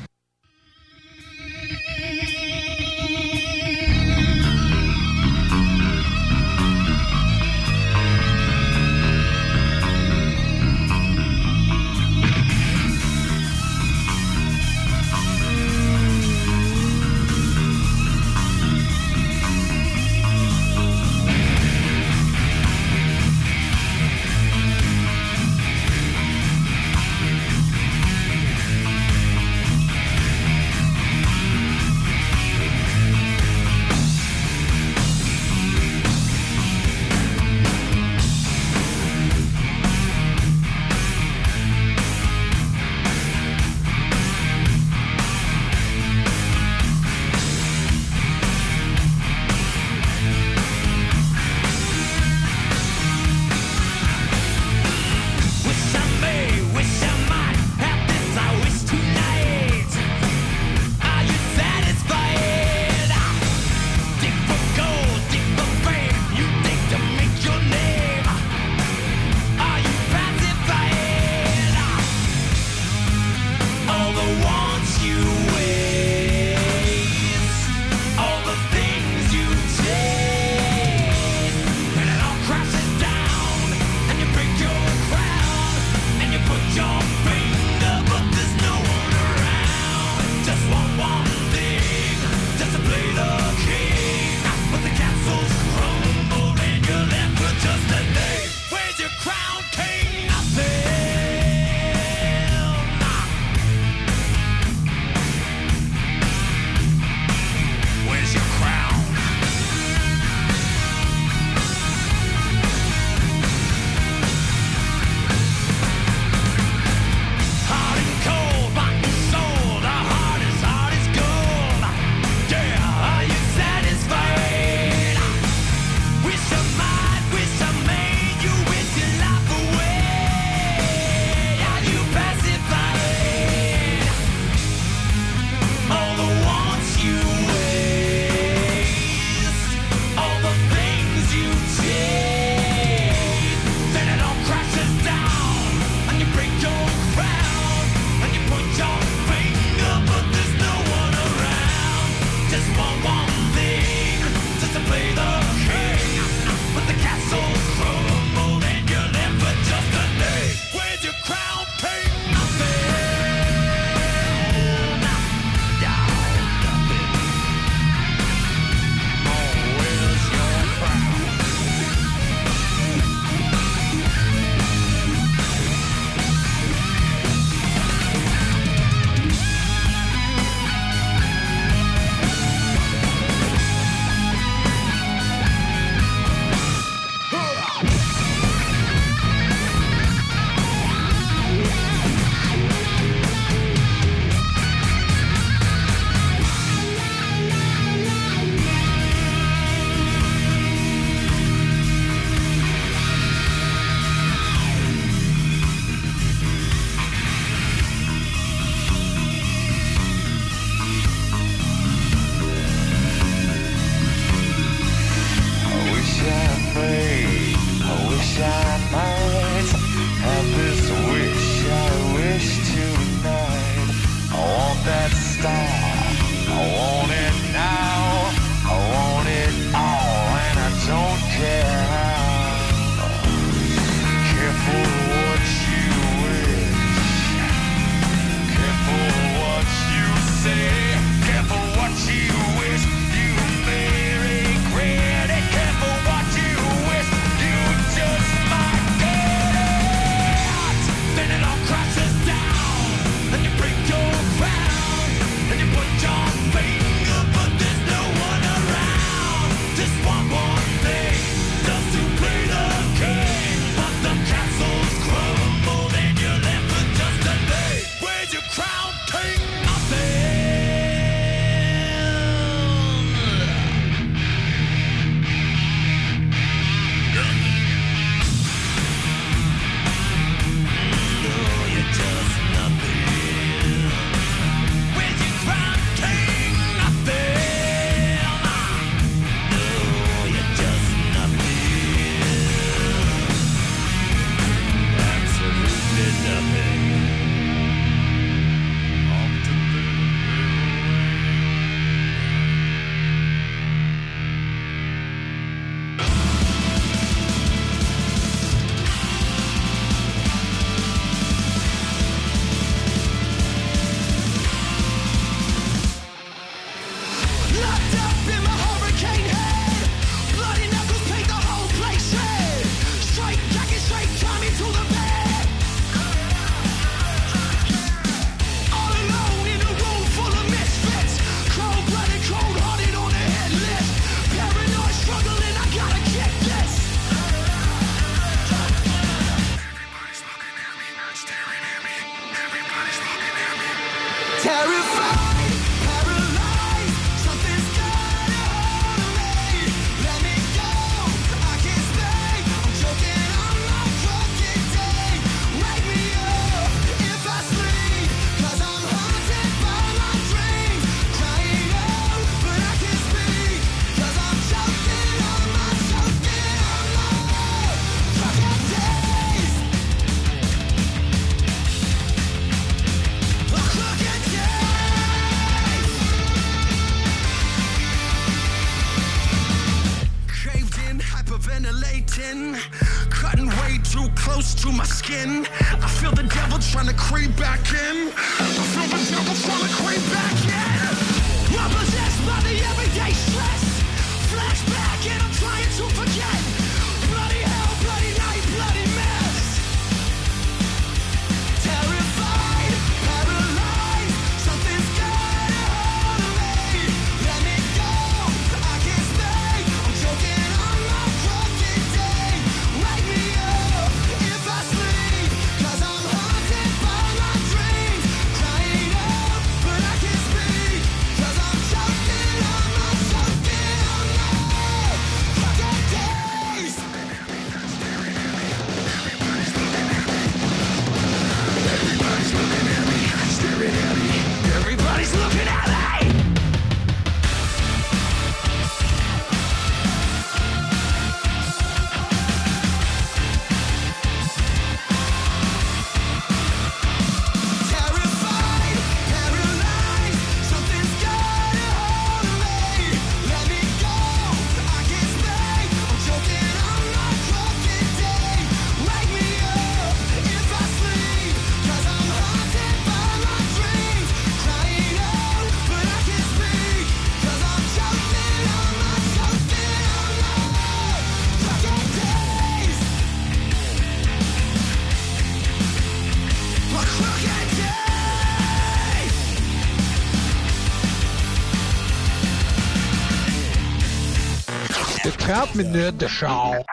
De 30 minutes de char. 30